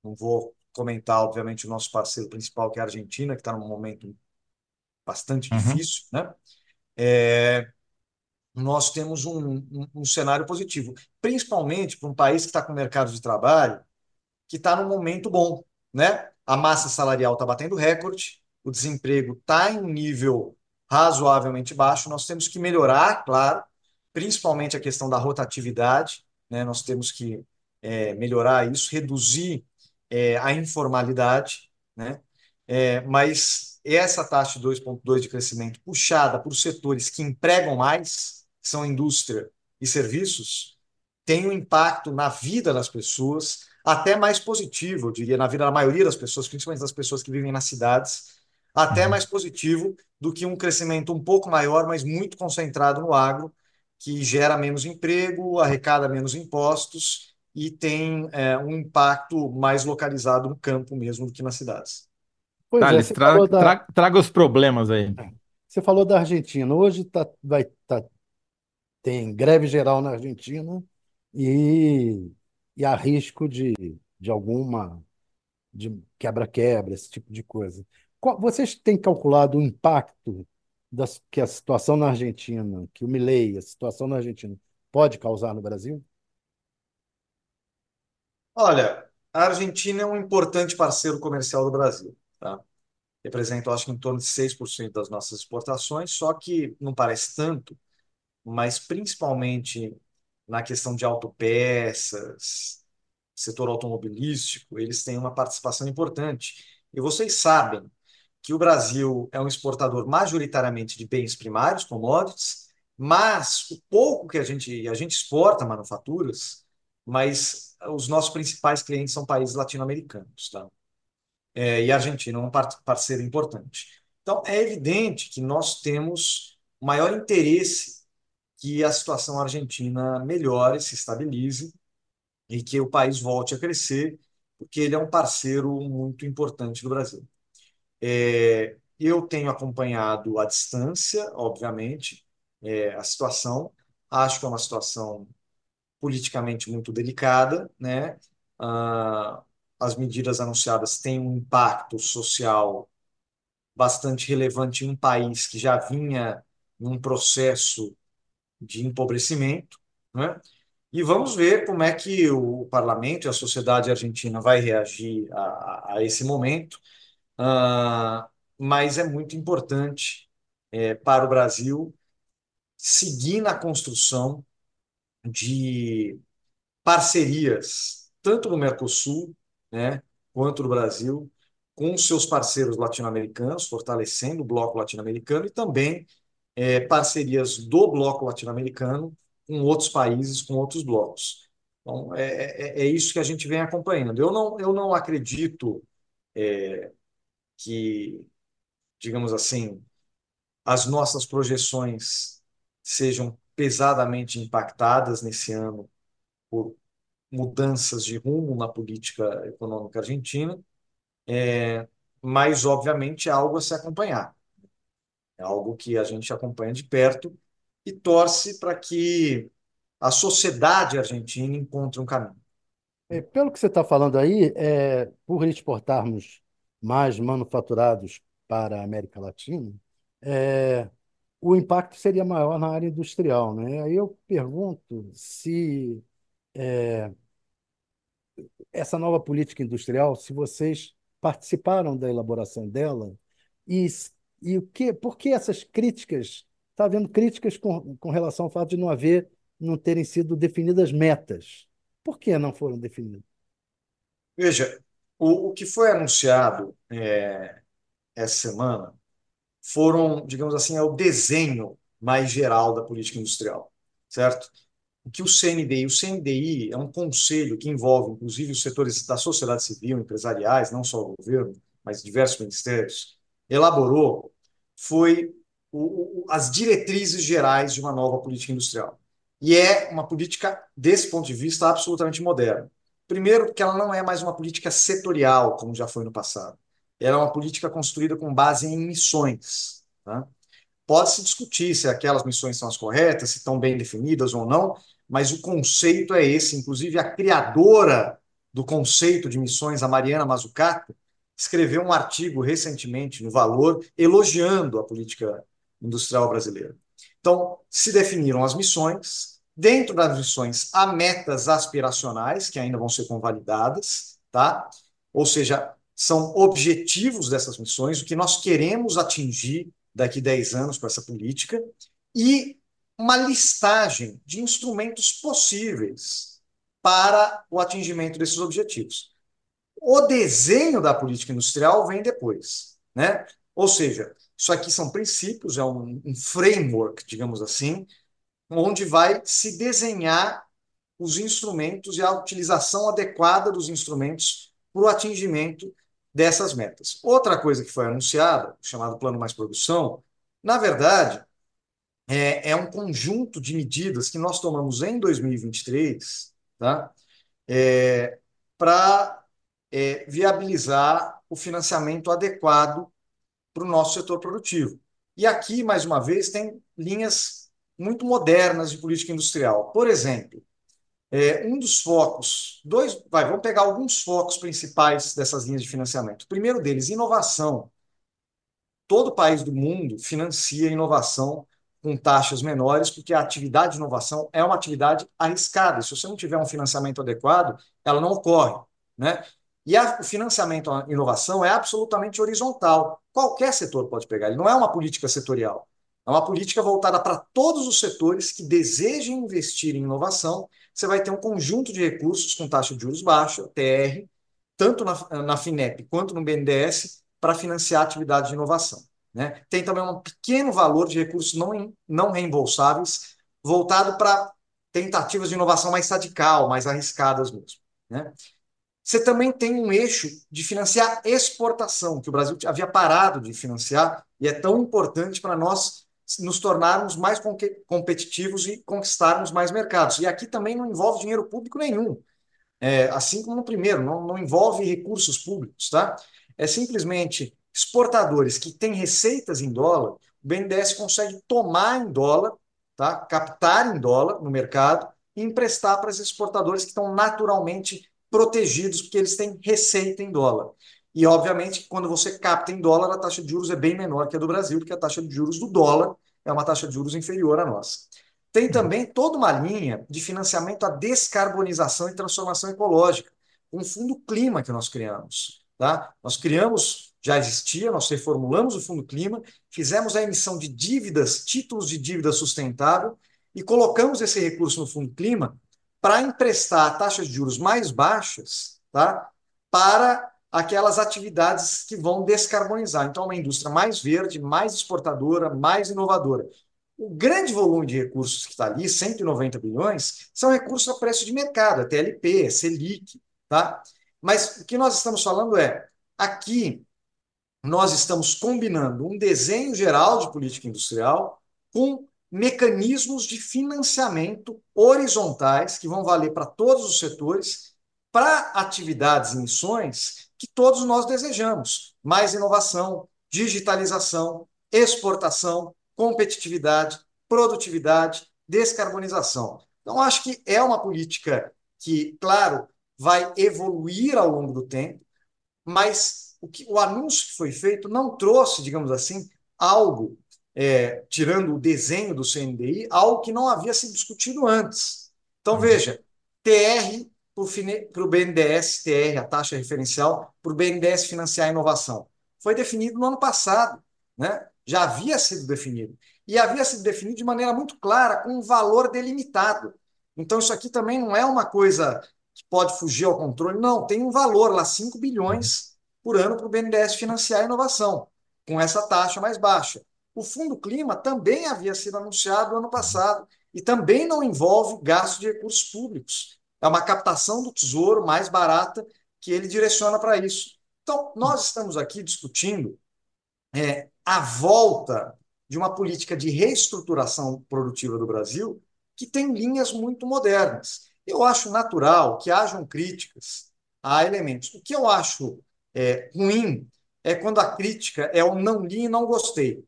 não vou comentar, obviamente, o nosso parceiro principal, que é a Argentina, que está num momento bastante Uhum, difícil, né? É, nós temos um, um, um cenário positivo, principalmente para um país que está com mercado de trabalho que está num momento bom, né? A massa salarial está batendo recorde, o desemprego está em um nível razoavelmente baixo. Nós temos que melhorar, claro, principalmente a questão da rotatividade, né? Nós temos que é, melhorar isso, reduzir é, a informalidade, né? É, mas essa taxa de 2,2 de crescimento puxada por setores que empregam mais, que são indústria e serviços, tem um impacto na vida das pessoas, até mais positivo, eu diria, na vida da maioria das pessoas, principalmente das pessoas que vivem nas cidades, até uhum. mais positivo do que um crescimento um pouco maior, mas muito concentrado no agro, que gera menos emprego, arrecada menos impostos e tem é, um impacto mais localizado no campo mesmo do que nas cidades. Pois é, Thales, falou tra- da, tra- traga os problemas aí. você falou da Argentina. Hoje tá, vai, tá, tem greve geral na Argentina e, e há risco de, de alguma de quebra-quebra, esse tipo de coisa. Qual- vocês têm calculado o impacto das, que a situação na Argentina, que o Milei, a situação na Argentina, pode causar no Brasil? Olha, a Argentina é um importante parceiro comercial do Brasil, tá? Representa, eu acho que em torno de 6% das nossas exportações, só que não parece tanto, mas principalmente na questão de autopeças, setor automobilístico, eles têm uma participação importante. E vocês sabem que o Brasil é um exportador majoritariamente de bens primários, commodities, mas o pouco que a gente, a gente exporta manufaturas, mas os nossos principais clientes são países latino-americanos, tá? É, e a Argentina é um par- parceiro importante. Então, é evidente que nós temos maior interesse que a situação argentina melhore, se estabilize e que o país volte a crescer, porque ele é um parceiro muito importante do Brasil. É, eu tenho acompanhado à distância, obviamente, é, a situação. Acho que é uma situação politicamente muito delicada, né? Ah, as medidas anunciadas têm um impacto social bastante relevante em um país que já vinha num processo de empobrecimento, né? E vamos ver como é que o parlamento e a sociedade argentina vai reagir a, a esse momento. Ah, mas é muito importante é, para o Brasil seguir na construção de parcerias, tanto no Mercosul, né, quanto no Brasil, com seus parceiros latino-americanos, fortalecendo o bloco latino-americano e também é, parcerias do bloco latino-americano com outros países, com outros blocos. Então, é, é, é isso que a gente vem acompanhando. Eu não, eu não acredito que, digamos assim, as nossas projeções sejam pesadamente impactadas nesse ano por mudanças de rumo na política econômica argentina, mas, obviamente, é algo a se acompanhar. É algo que a gente acompanha de perto e torce para que a sociedade argentina encontre um caminho. É, pelo que você está falando aí, é, por exportarmos mais manufaturados para a América Latina, é, o impacto seria maior na área industrial, né? Aí eu pergunto se essa nova política industrial, se vocês participaram da elaboração dela e, e o que, por que essas críticas? Está havendo críticas com, com relação ao fato de não haver, não terem sido definidas metas. Por que não foram definidas? Veja, o, o que foi anunciado é, essa semana foram, digamos assim, é o desenho mais geral da política industrial, certo? O que o CNDI, o CNDI é um conselho que envolve, inclusive, os setores da sociedade civil, empresariais, não só o governo, mas diversos ministérios, elaborou foi o, o, as diretrizes gerais de uma nova política industrial. E é uma política, desse ponto de vista, absolutamente moderna. Primeiro, porque ela não é mais uma política setorial, como já foi no passado. era uma política construída com base em missões. Tá? Pode-se discutir se aquelas missões são as corretas, se estão bem definidas ou não, mas o conceito é esse. Inclusive, a criadora do conceito de missões, a Mariana Mazzucato, escreveu um artigo recentemente no Valor elogiando a política industrial brasileira. Então, se definiram as missões, dentro das missões há metas aspiracionais que ainda vão ser convalidadas, tá? Ou seja, são objetivos dessas missões, o que nós queremos atingir daqui a 10 anos com essa política, e uma listagem de instrumentos possíveis para o atingimento desses objetivos. O desenho da política industrial vem depois, né? Ou seja, isso aqui são princípios, é um, um framework, digamos assim, onde vai se desenhar os instrumentos e a utilização adequada dos instrumentos para o atingimento dessas metas. Outra coisa que foi anunciada, chamado Plano Mais Produção, na verdade, é, é um conjunto de medidas que nós tomamos em 2023 tá? É, para é, viabilizar o financiamento adequado para o nosso setor produtivo. E aqui, mais uma vez, tem linhas muito modernas de política industrial. Por exemplo, é, um dos focos, dois, vai, vamos pegar alguns focos principais dessas linhas de financiamento. O primeiro deles, inovação. Todo país do mundo financia inovação com taxas menores, porque a atividade de inovação é uma atividade arriscada. Se você não tiver um financiamento adequado, ela não ocorre. Né? E a, o financiamento à inovação é absolutamente horizontal. Qualquer setor pode pegar, ele não é uma política setorial. É uma política voltada para todos os setores que desejem investir em inovação. Você vai ter um conjunto de recursos com taxa de juros baixa, TR, tanto na, na FINEP quanto no BNDES, para financiar atividades de inovação. Né? Tem também um pequeno valor de recursos não, não reembolsáveis voltado para tentativas de inovação mais radical, mais arriscadas mesmo. Né? Você também tem um eixo de financiar exportação, que o Brasil havia parado de financiar, e é tão importante para nós nos tornarmos mais competitivos e conquistarmos mais mercados. E aqui também não envolve dinheiro público nenhum, é, assim como no primeiro, não, não envolve recursos públicos. Tá? É simplesmente exportadores que têm receitas em dólar, o BNDES consegue tomar em dólar, tá? captar em dólar no mercado e emprestar para esses exportadores que estão naturalmente protegidos, porque eles têm receita em dólar. E, obviamente, quando você capta em dólar, a taxa de juros é bem menor que a do Brasil, porque a taxa de juros do dólar é uma taxa de juros inferior à nossa. Tem também toda uma linha de financiamento à descarbonização e transformação ecológica, um fundo clima que nós criamos. Tá? Nós criamos já existia, nós reformulamos o Fundo Clima, fizemos a emissão de dívidas, títulos de dívida sustentável, e colocamos esse recurso no Fundo Clima para emprestar taxas de juros mais baixas tá? para aquelas atividades que vão descarbonizar. Então, é uma indústria mais verde, mais exportadora, mais inovadora. O grande volume de recursos que está ali, 190 bilhões, são recursos a preço de mercado, a TLP, Selic. Tá? Mas o que nós estamos falando é, aqui nós estamos combinando um desenho geral de política industrial com mecanismos de financiamento horizontais que vão valer para todos os setores, para atividades e missões que todos nós desejamos: mais inovação, digitalização, exportação, competitividade, produtividade, descarbonização. Então, acho que é uma política que, claro, vai evoluir ao longo do tempo, mas o, que, o anúncio que foi feito não trouxe, digamos assim, algo, é, tirando o desenho do CNDI, algo que não havia sido discutido antes. Então, uhum. veja, TR para o BNDES, TR, a taxa referencial, para o BNDES financiar a inovação. Foi definido no ano passado, né? já havia sido definido. E havia sido definido de maneira muito clara, com um valor delimitado. Então, isso aqui também não é uma coisa que pode fugir ao controle, não, tem um valor lá, 5 bilhões por ano para o BNDES financiar a inovação, com essa taxa mais baixa. O Fundo Clima também havia sido anunciado no ano passado e também não envolve gasto de recursos públicos. É uma captação do tesouro mais barata que ele direciona para isso. Então, nós estamos aqui discutindo é, a volta de uma política de reestruturação produtiva do Brasil que tem linhas muito modernas. Eu acho natural que hajam críticas a elementos. O que eu acho é, ruim é quando a crítica é o não li e não gostei,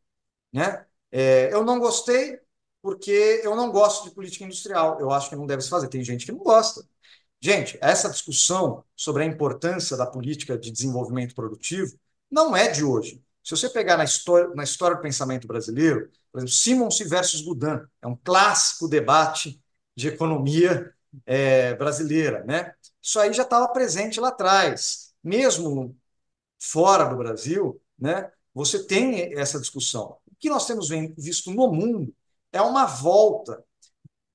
né? É, eu não gostei porque eu não gosto de política industrial. Eu acho que não deve se fazer. Tem gente que não gosta. Gente, essa discussão sobre a importância da política de desenvolvimento produtivo não é de hoje. Se você pegar na história, na história do pensamento brasileiro, por exemplo, Simonsi versus Gudin, é um clássico debate de economia é, brasileira. Né? Isso aí já estava presente lá atrás. Mesmo fora do Brasil, né, você tem essa discussão. O que nós temos visto no mundo é uma volta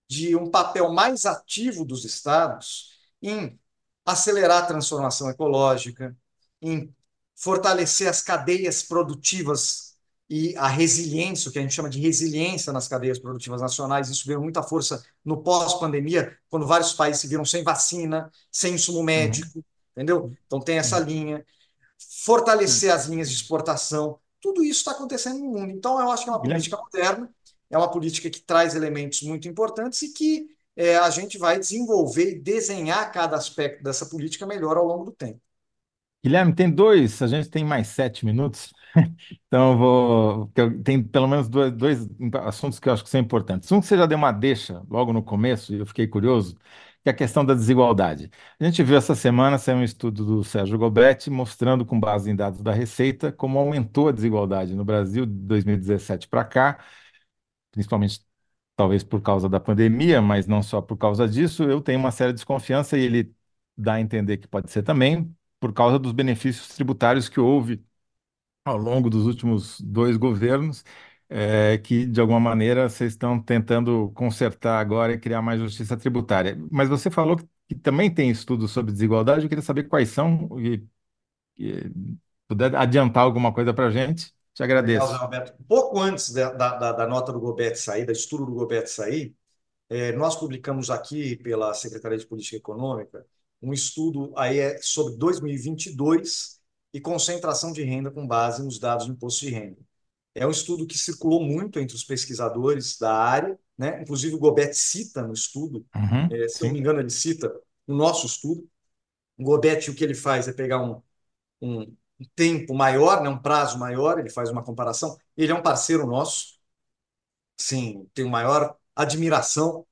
de um papel mais ativo dos estados em acelerar a transformação ecológica, em fortalecer as cadeias produtivas e a resiliência, o que a gente chama de resiliência nas cadeias produtivas nacionais. Isso ganhou muita força no pós-pandemia, quando vários países se viram sem vacina, sem insumo médico, uhum. entendeu? Então tem essa linha. Fortalecer as linhas de exportação. Tudo isso está acontecendo no mundo. Então, eu acho que é uma política moderna, é uma política que traz elementos muito importantes e que é, a gente vai desenvolver e desenhar cada aspecto dessa política melhor ao longo do tempo. Guilherme, tem dois, a gente tem mais sete minutos, então vou. Tem pelo menos dois, dois, assuntos que eu acho que são importantes. Um que você já deu uma deixa logo no começo, e eu fiquei curioso, que é a questão da desigualdade. A gente viu essa semana saiu um estudo do Sérgio Gobetti mostrando, com base em dados da Receita, como aumentou a desigualdade no Brasil de 2017 para cá, principalmente talvez por causa da pandemia, mas não só por causa disso. Eu tenho uma séria desconfiança e ele dá a entender que pode ser também por causa dos benefícios tributários que houve ao longo dos últimos dois governos, é, que de alguma maneira vocês estão tentando consertar agora e criar mais justiça tributária. Mas você falou que, que também tem estudos sobre desigualdade, eu queria saber quais são e, e puder adiantar alguma coisa para a gente, te agradeço. Legal, Roberto. Pouco antes da, da, da, nota do Gobet sair, da estudo do Gobet sair, é, nós publicamos aqui pela Secretaria de Política Econômica um estudo aí é sobre 2022 e concentração de renda com base nos dados do imposto de renda. É um estudo que circulou muito entre os pesquisadores da área, né? Inclusive o Gobet cita no estudo, uhum, é, se sim. não me engano ele cita no nosso estudo. O Gobet o que ele faz é pegar um, um, um tempo maior, né? um prazo maior, ele faz uma comparação. Ele é um parceiro nosso, sim, tenho maior admiração.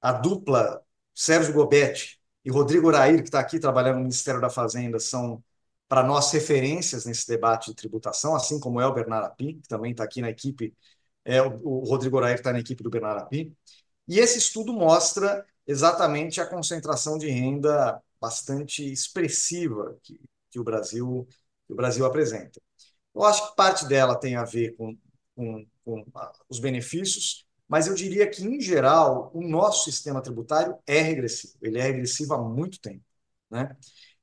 A dupla Sérgio Gobetti e Rodrigo Urair, que está aqui trabalhando no Ministério da Fazenda, são para nós referências nesse debate de tributação, assim como é o Bernardo Api, que também está aqui na equipe, é, o Rodrigo Urair está na equipe do Bernardo Api. E esse estudo mostra exatamente a concentração de renda bastante expressiva que, que, o, Brasil, que o Brasil apresenta. Eu acho que parte dela tem a ver com, com, com os benefícios, mas eu diria que, em geral, o nosso sistema tributário é regressivo. Ele é regressivo há muito tempo. Né?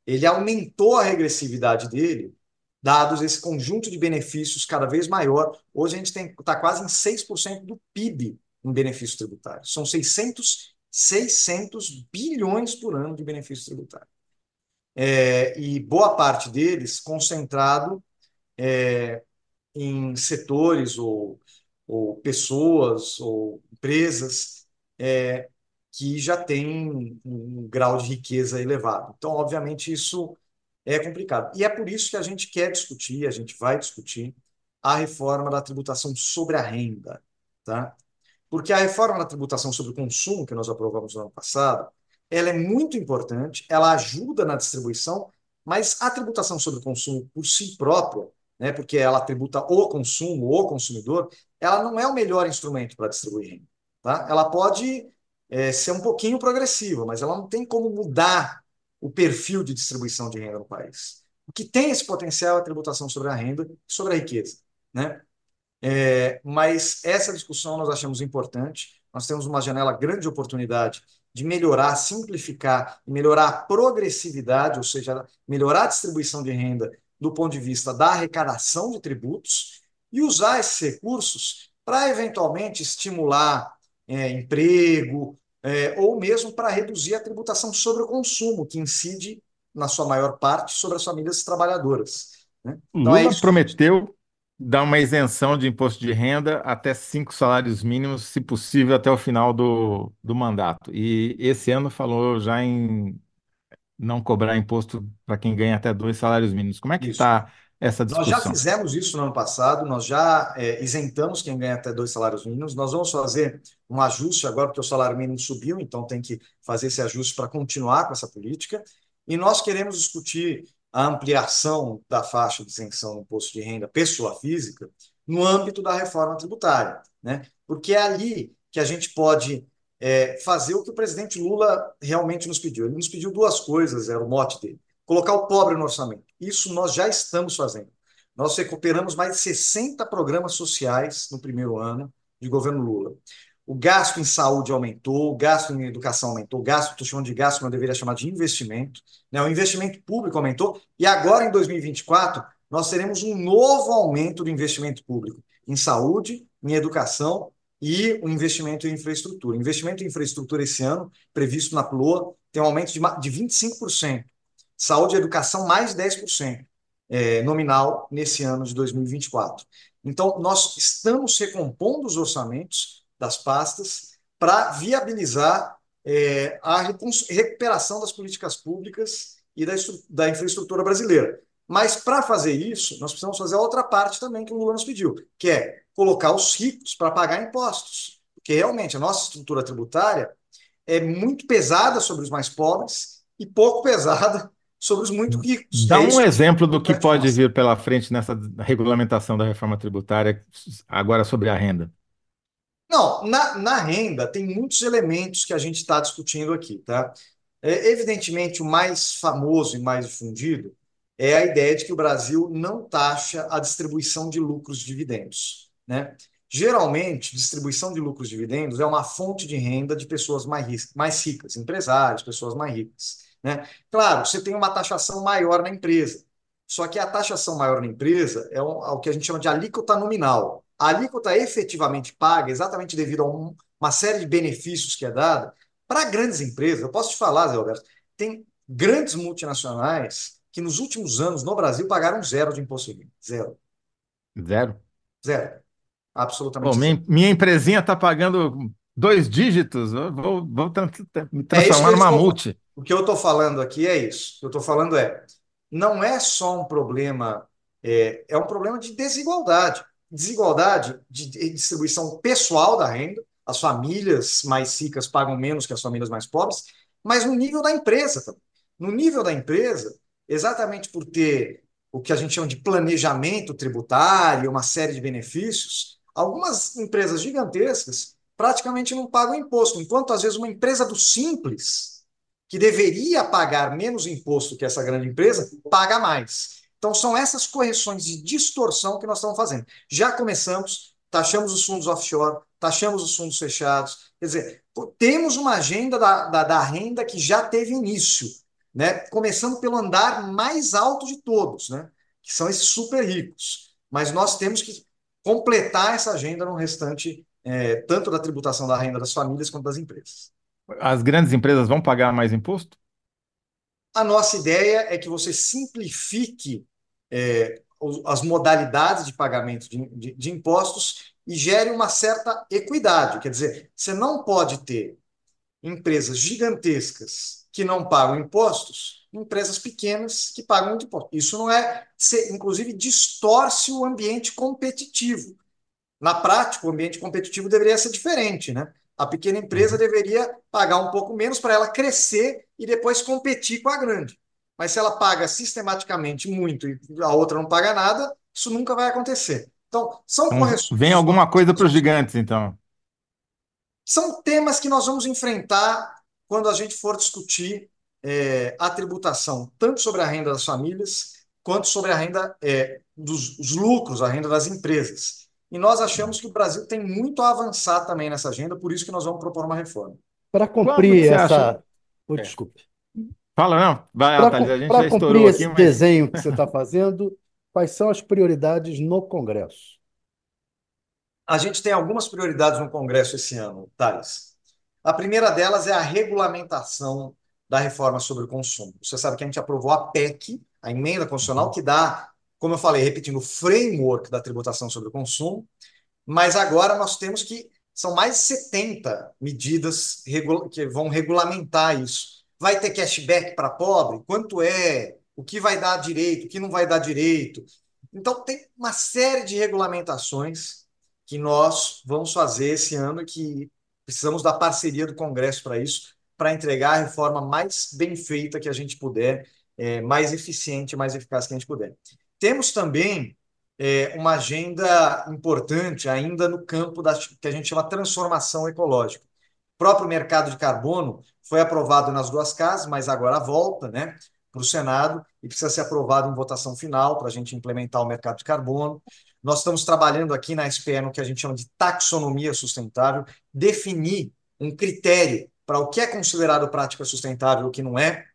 Ele aumentou a regressividade dele, dados esse conjunto de benefícios cada vez maior. Hoje a gente está quase em 6% do PIB em benefícios tributários. São 600, 600 bilhões por ano de benefícios tributários. É, e boa parte deles concentrado é, em setores ou ou pessoas ou empresas é, que já têm um grau de riqueza elevado. Então, obviamente, isso é complicado. E é por isso que a gente quer discutir, a gente vai discutir a reforma da tributação sobre a renda. Tá? Porque a reforma da tributação sobre o consumo, que nós aprovamos no ano passado, ela é muito importante, ela ajuda na distribuição, mas a tributação sobre o consumo por si própria, né, porque ela tributa o consumo, o consumidor, ela não é o melhor instrumento para distribuir renda. Tá? Ela pode é, ser um pouquinho progressiva, mas ela não tem como mudar o perfil de distribuição de renda no país. O que tem esse potencial é a tributação sobre a renda e sobre a riqueza. Né? É, mas essa discussão nós achamos importante. Nós temos uma janela grande de oportunidade de melhorar, simplificar e melhorar a progressividade, ou seja, melhorar a distribuição de renda do ponto de vista da arrecadação de tributos e usar esses recursos para eventualmente estimular é, emprego é, ou mesmo para reduzir a tributação sobre o consumo, que incide, na sua maior parte, sobre as famílias trabalhadoras. Né? Então, é Lula é prometeu dar uma isenção de imposto de renda até cinco salários mínimos, se possível, até o final do, do mandato. E esse ano falou já em não cobrar imposto para quem ganha até dois salários mínimos. Como é que está essa Nós já discussão? fizemos isso no ano passado, nós já é, isentamos quem ganha até dois salários mínimos. Nós vamos fazer um ajuste agora, porque o salário mínimo subiu, então tem que fazer esse ajuste para continuar com essa política. E nós queremos discutir a ampliação da faixa de isenção no imposto de renda pessoa física no âmbito da reforma tributária, né? Porque é ali que a gente pode é, fazer o que o presidente Lula realmente nos pediu. Ele nos pediu duas coisas, era o mote dele colocar o pobre no orçamento. Isso nós já estamos fazendo. Nós recuperamos mais de 60 programas sociais no primeiro ano de governo Lula. O gasto em saúde aumentou, o gasto em educação aumentou, o gasto, estou chamando de gasto, mas eu deveria chamar de investimento. Né? O investimento público aumentou, e agora em 2024 nós teremos um novo aumento do investimento público em saúde, em educação e o investimento em infraestrutura. O investimento em infraestrutura esse ano, previsto na PLOA, tem um aumento de 25%. Saúde e educação, mais 10% é, nominal nesse ano de 2024. Então, nós estamos recompondo os orçamentos das pastas para viabilizar é, a recuperação das políticas públicas e da, da infraestrutura brasileira. Mas, para fazer isso, nós precisamos fazer a outra parte também que o Lula nos pediu, que é colocar os ricos para pagar impostos. Porque, realmente, a nossa estrutura tributária é muito pesada sobre os mais pobres e pouco pesada sobre os muito ricos. Dá é um exemplo do que pode vir pela frente nessa regulamentação da reforma tributária, agora sobre a renda. Não, na, na renda tem muitos elementos que a gente está discutindo aqui, tá? É, evidentemente, o mais famoso e mais difundido é a ideia de que o Brasil não taxa a distribuição de lucros e dividendos, né? Geralmente, distribuição de lucros e dividendos é uma fonte de renda de pessoas mais, mais ricas, empresários, pessoas mais ricas. Né? Claro, você tem uma taxação maior na empresa, só que a taxação maior na empresa é o, é o que a gente chama de alíquota nominal. A alíquota efetivamente paga, exatamente devido a um, uma série de benefícios que é dada, para grandes empresas, eu posso te falar, Zé Alberto, tem grandes multinacionais que nos últimos anos no Brasil pagaram zero de imposto de. Zero. Zero? Zero. Absolutamente Bom, zero. Minha, minha empresinha está pagando dois dígitos, vou, vou me transformar é numa multi. O que eu estou falando aqui é isso. O que eu estou falando é, não é só um problema, é, é um problema de desigualdade. Desigualdade de distribuição pessoal da renda, as famílias mais ricas pagam menos que as famílias mais pobres, mas no nível da empresa também. No nível da empresa, exatamente por ter o que a gente chama de planejamento tributário, uma série de benefícios, algumas empresas gigantescas praticamente não pagam imposto, enquanto às vezes uma empresa do simples, que deveria pagar menos imposto que essa grande empresa, paga mais. Então são essas correções de distorção que nós estamos fazendo. Já começamos, taxamos os fundos offshore, taxamos os fundos fechados, quer dizer, temos uma agenda da, da, da renda que já teve início, né? começando pelo andar mais alto de todos, né? que são esses super ricos. Mas nós temos que completar essa agenda no restante é, tanto da tributação da renda das famílias quanto das empresas. As grandes empresas vão pagar mais imposto? A nossa ideia é que você simplifique é, as modalidades de pagamento de, de, de impostos e gere uma certa equidade. Quer dizer, você não pode ter empresas gigantescas que não pagam impostos, empresas pequenas que pagam muito imposto. Isso não é, inclusive, distorce o ambiente competitivo. Na prática, o ambiente competitivo deveria ser diferente, né? A pequena empresa uhum. deveria pagar um pouco menos para ela crescer e depois competir com a grande. Mas se ela paga sistematicamente muito e a outra não paga nada, isso nunca vai acontecer. Então, são então, correções. Vem alguma coisa para os gigantes, então. São temas que nós vamos enfrentar quando a gente for discutir é, a tributação, tanto sobre a renda das famílias, quanto sobre a renda é, dos lucros, a renda das empresas. E nós achamos que o Brasil tem muito a avançar também nessa agenda, por isso que nós vamos propor uma reforma. Para cumprir essa. Acha... Oh, desculpe. Fala, não. Vai, Para a gente já cumprir esse aqui, mas... desenho que você está fazendo, quais são as prioridades no Congresso? A gente tem algumas prioridades no Congresso esse ano, Thales. A primeira delas é a regulamentação da reforma sobre o consumo. Você sabe que a gente aprovou a PEC, a emenda constitucional, que dá como eu falei, repetindo, o framework da tributação sobre o consumo, mas agora nós temos que são mais de 70 medidas que vão regulamentar isso. Vai ter cashback para pobre? Quanto é? O que vai dar direito? O que não vai dar direito? Então, tem uma série de regulamentações que nós vamos fazer esse ano e que precisamos da parceria do Congresso para isso, para entregar a reforma mais bem feita que a gente puder, é, mais eficiente, mais eficaz que a gente puder. Temos também é, uma agenda importante ainda no campo da que a gente chama transformação ecológica. Próprio mercado de carbono foi aprovado nas duas casas, mas agora volta né, para o Senado e precisa ser aprovado em votação final para a gente implementar o mercado de carbono. Nós estamos trabalhando aqui na SPE no que a gente chama de taxonomia sustentável, definir um critério para o que é considerado prática sustentável e o que não é.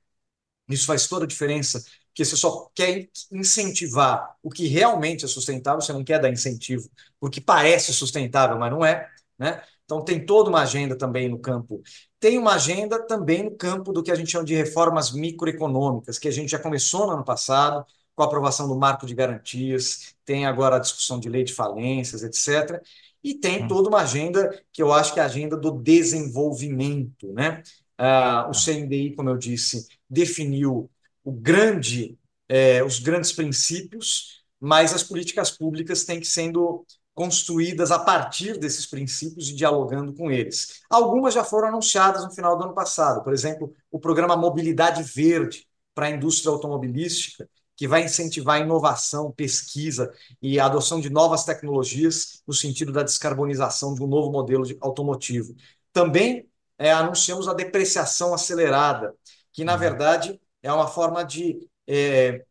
Isso faz toda a diferença porque você só quer incentivar o que realmente é sustentável, você não quer dar incentivo porque parece sustentável, mas não é. Né? Então, tem toda uma agenda também no campo. Tem uma agenda também no campo do que a gente chama de reformas microeconômicas, que a gente já começou no ano passado, com a aprovação do marco de garantias, tem agora a discussão de lei de falências, etc. E tem hum. toda uma agenda que eu acho que é a agenda do desenvolvimento. Né? Ah, o tá. CNDI, como eu disse, definiu o grande, é, os grandes princípios, mas as políticas públicas têm que sendo construídas a partir desses princípios e dialogando com eles. Algumas já foram anunciadas no final do ano passado, por exemplo, o programa Mobilidade Verde para a indústria automobilística, que vai incentivar inovação, pesquisa e a adoção de novas tecnologias no sentido da descarbonização de um novo modelo de automotivo. Também é, anunciamos a depreciação acelerada, que, na uhum. verdade, é uma forma de é,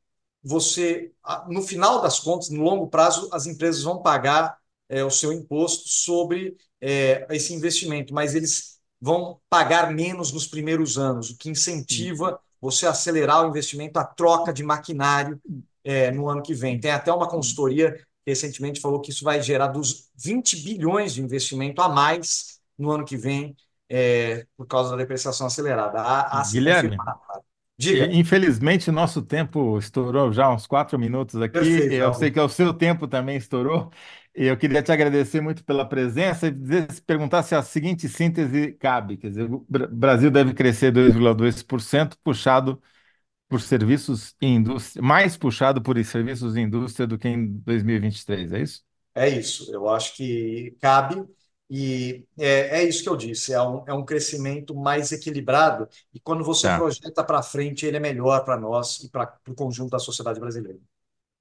você, no final das contas, no longo prazo, as empresas vão pagar é, o seu imposto sobre é, esse investimento, mas eles vão pagar menos nos primeiros anos, o que incentiva você a acelerar o investimento, a troca de maquinário é, no ano que vem. Tem até uma consultoria que recentemente falou que isso vai gerar dos 20 bilhões de investimento a mais no ano que vem, é, por causa da depreciação acelerada. A, a Guilherme, Diga. Infelizmente, nosso tempo estourou já uns quatro minutos aqui. Perfeito, eu sei que o seu tempo também estourou. Eu queria te agradecer muito pela presença e dizer, perguntar se a seguinte síntese cabe. Quer dizer, o Brasil deve crescer 2,2%, puxado por serviços e indústria, mais puxado por serviços e indústria do que em 2023, é isso? É isso. Eu acho que cabe. E é, é, isso que eu disse, é um, é um crescimento mais equilibrado, e quando você tá. projeta para frente, ele é melhor para nós e para o conjunto da sociedade brasileira.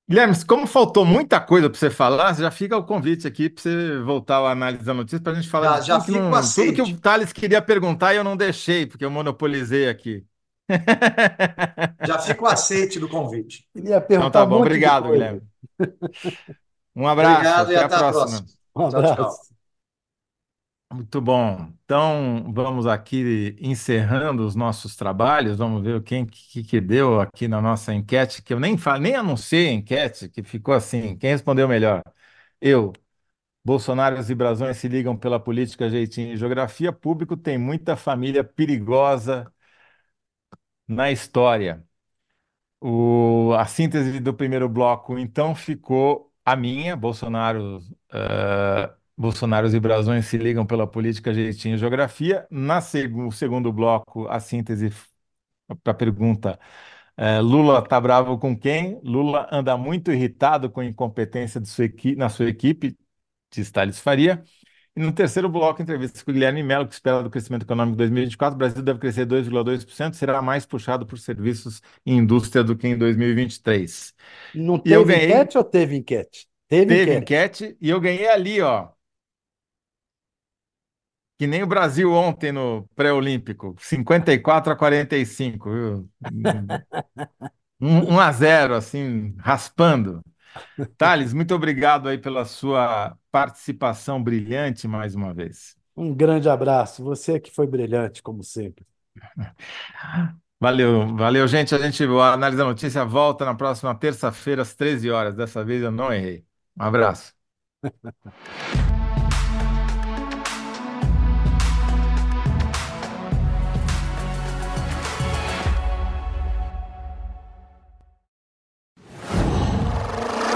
Guilherme, como faltou muita coisa para você falar, já fica o convite aqui para você voltar a análise da notícia para a gente falar já, de já tudo, que não, tudo que o Thales queria perguntar e eu não deixei, porque eu monopolizei aqui. Já fica o aceite do convite. Queria perguntar então tá bom, um obrigado, Guilherme. Um abraço, obrigado até, e até a próxima. próxima. Um abraço. Tchau, tchau. Muito bom. Então, vamos aqui encerrando os nossos trabalhos. Vamos ver quem que, que deu aqui na nossa enquete, que eu nem falei, nem anunciei a enquete, que ficou assim. Quem respondeu melhor? Eu. Bolsonaros e brasões se ligam pela política, jeitinho e geografia. Público tem muita família perigosa na história. O, a síntese do primeiro bloco, então, ficou a minha, Bolsonaro. Uh, Bolsonaros e Brasões se ligam pela política, jeitinho e geografia. Na seg segundo bloco, a síntese para a pergunta: é, Lula está bravo com quem? Lula anda muito irritado com a incompetência de sua na sua equipe, diz Thales Faria. E no terceiro bloco, entrevista com o Guilherme Mello, que espera do crescimento econômico de 2024. O Brasil deve crescer 2,2%, será mais puxado por serviços e indústria do que em 2023. Não teve ganhei... enquete ou teve enquete? Teve, teve enquete. enquete e eu ganhei ali, ó, que nem o Brasil ontem no pré-olímpico, 54 a 45, viu? 1 a 0, assim, raspando. Thales, muito obrigado aí pela sua participação brilhante mais uma vez. Um grande abraço. Você que foi brilhante, como sempre. Valeu, valeu, gente. A gente, o Análise da Notícia volta na próxima terça-feira, às 13 horas. Dessa vez eu não errei. Um abraço.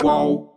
whoa.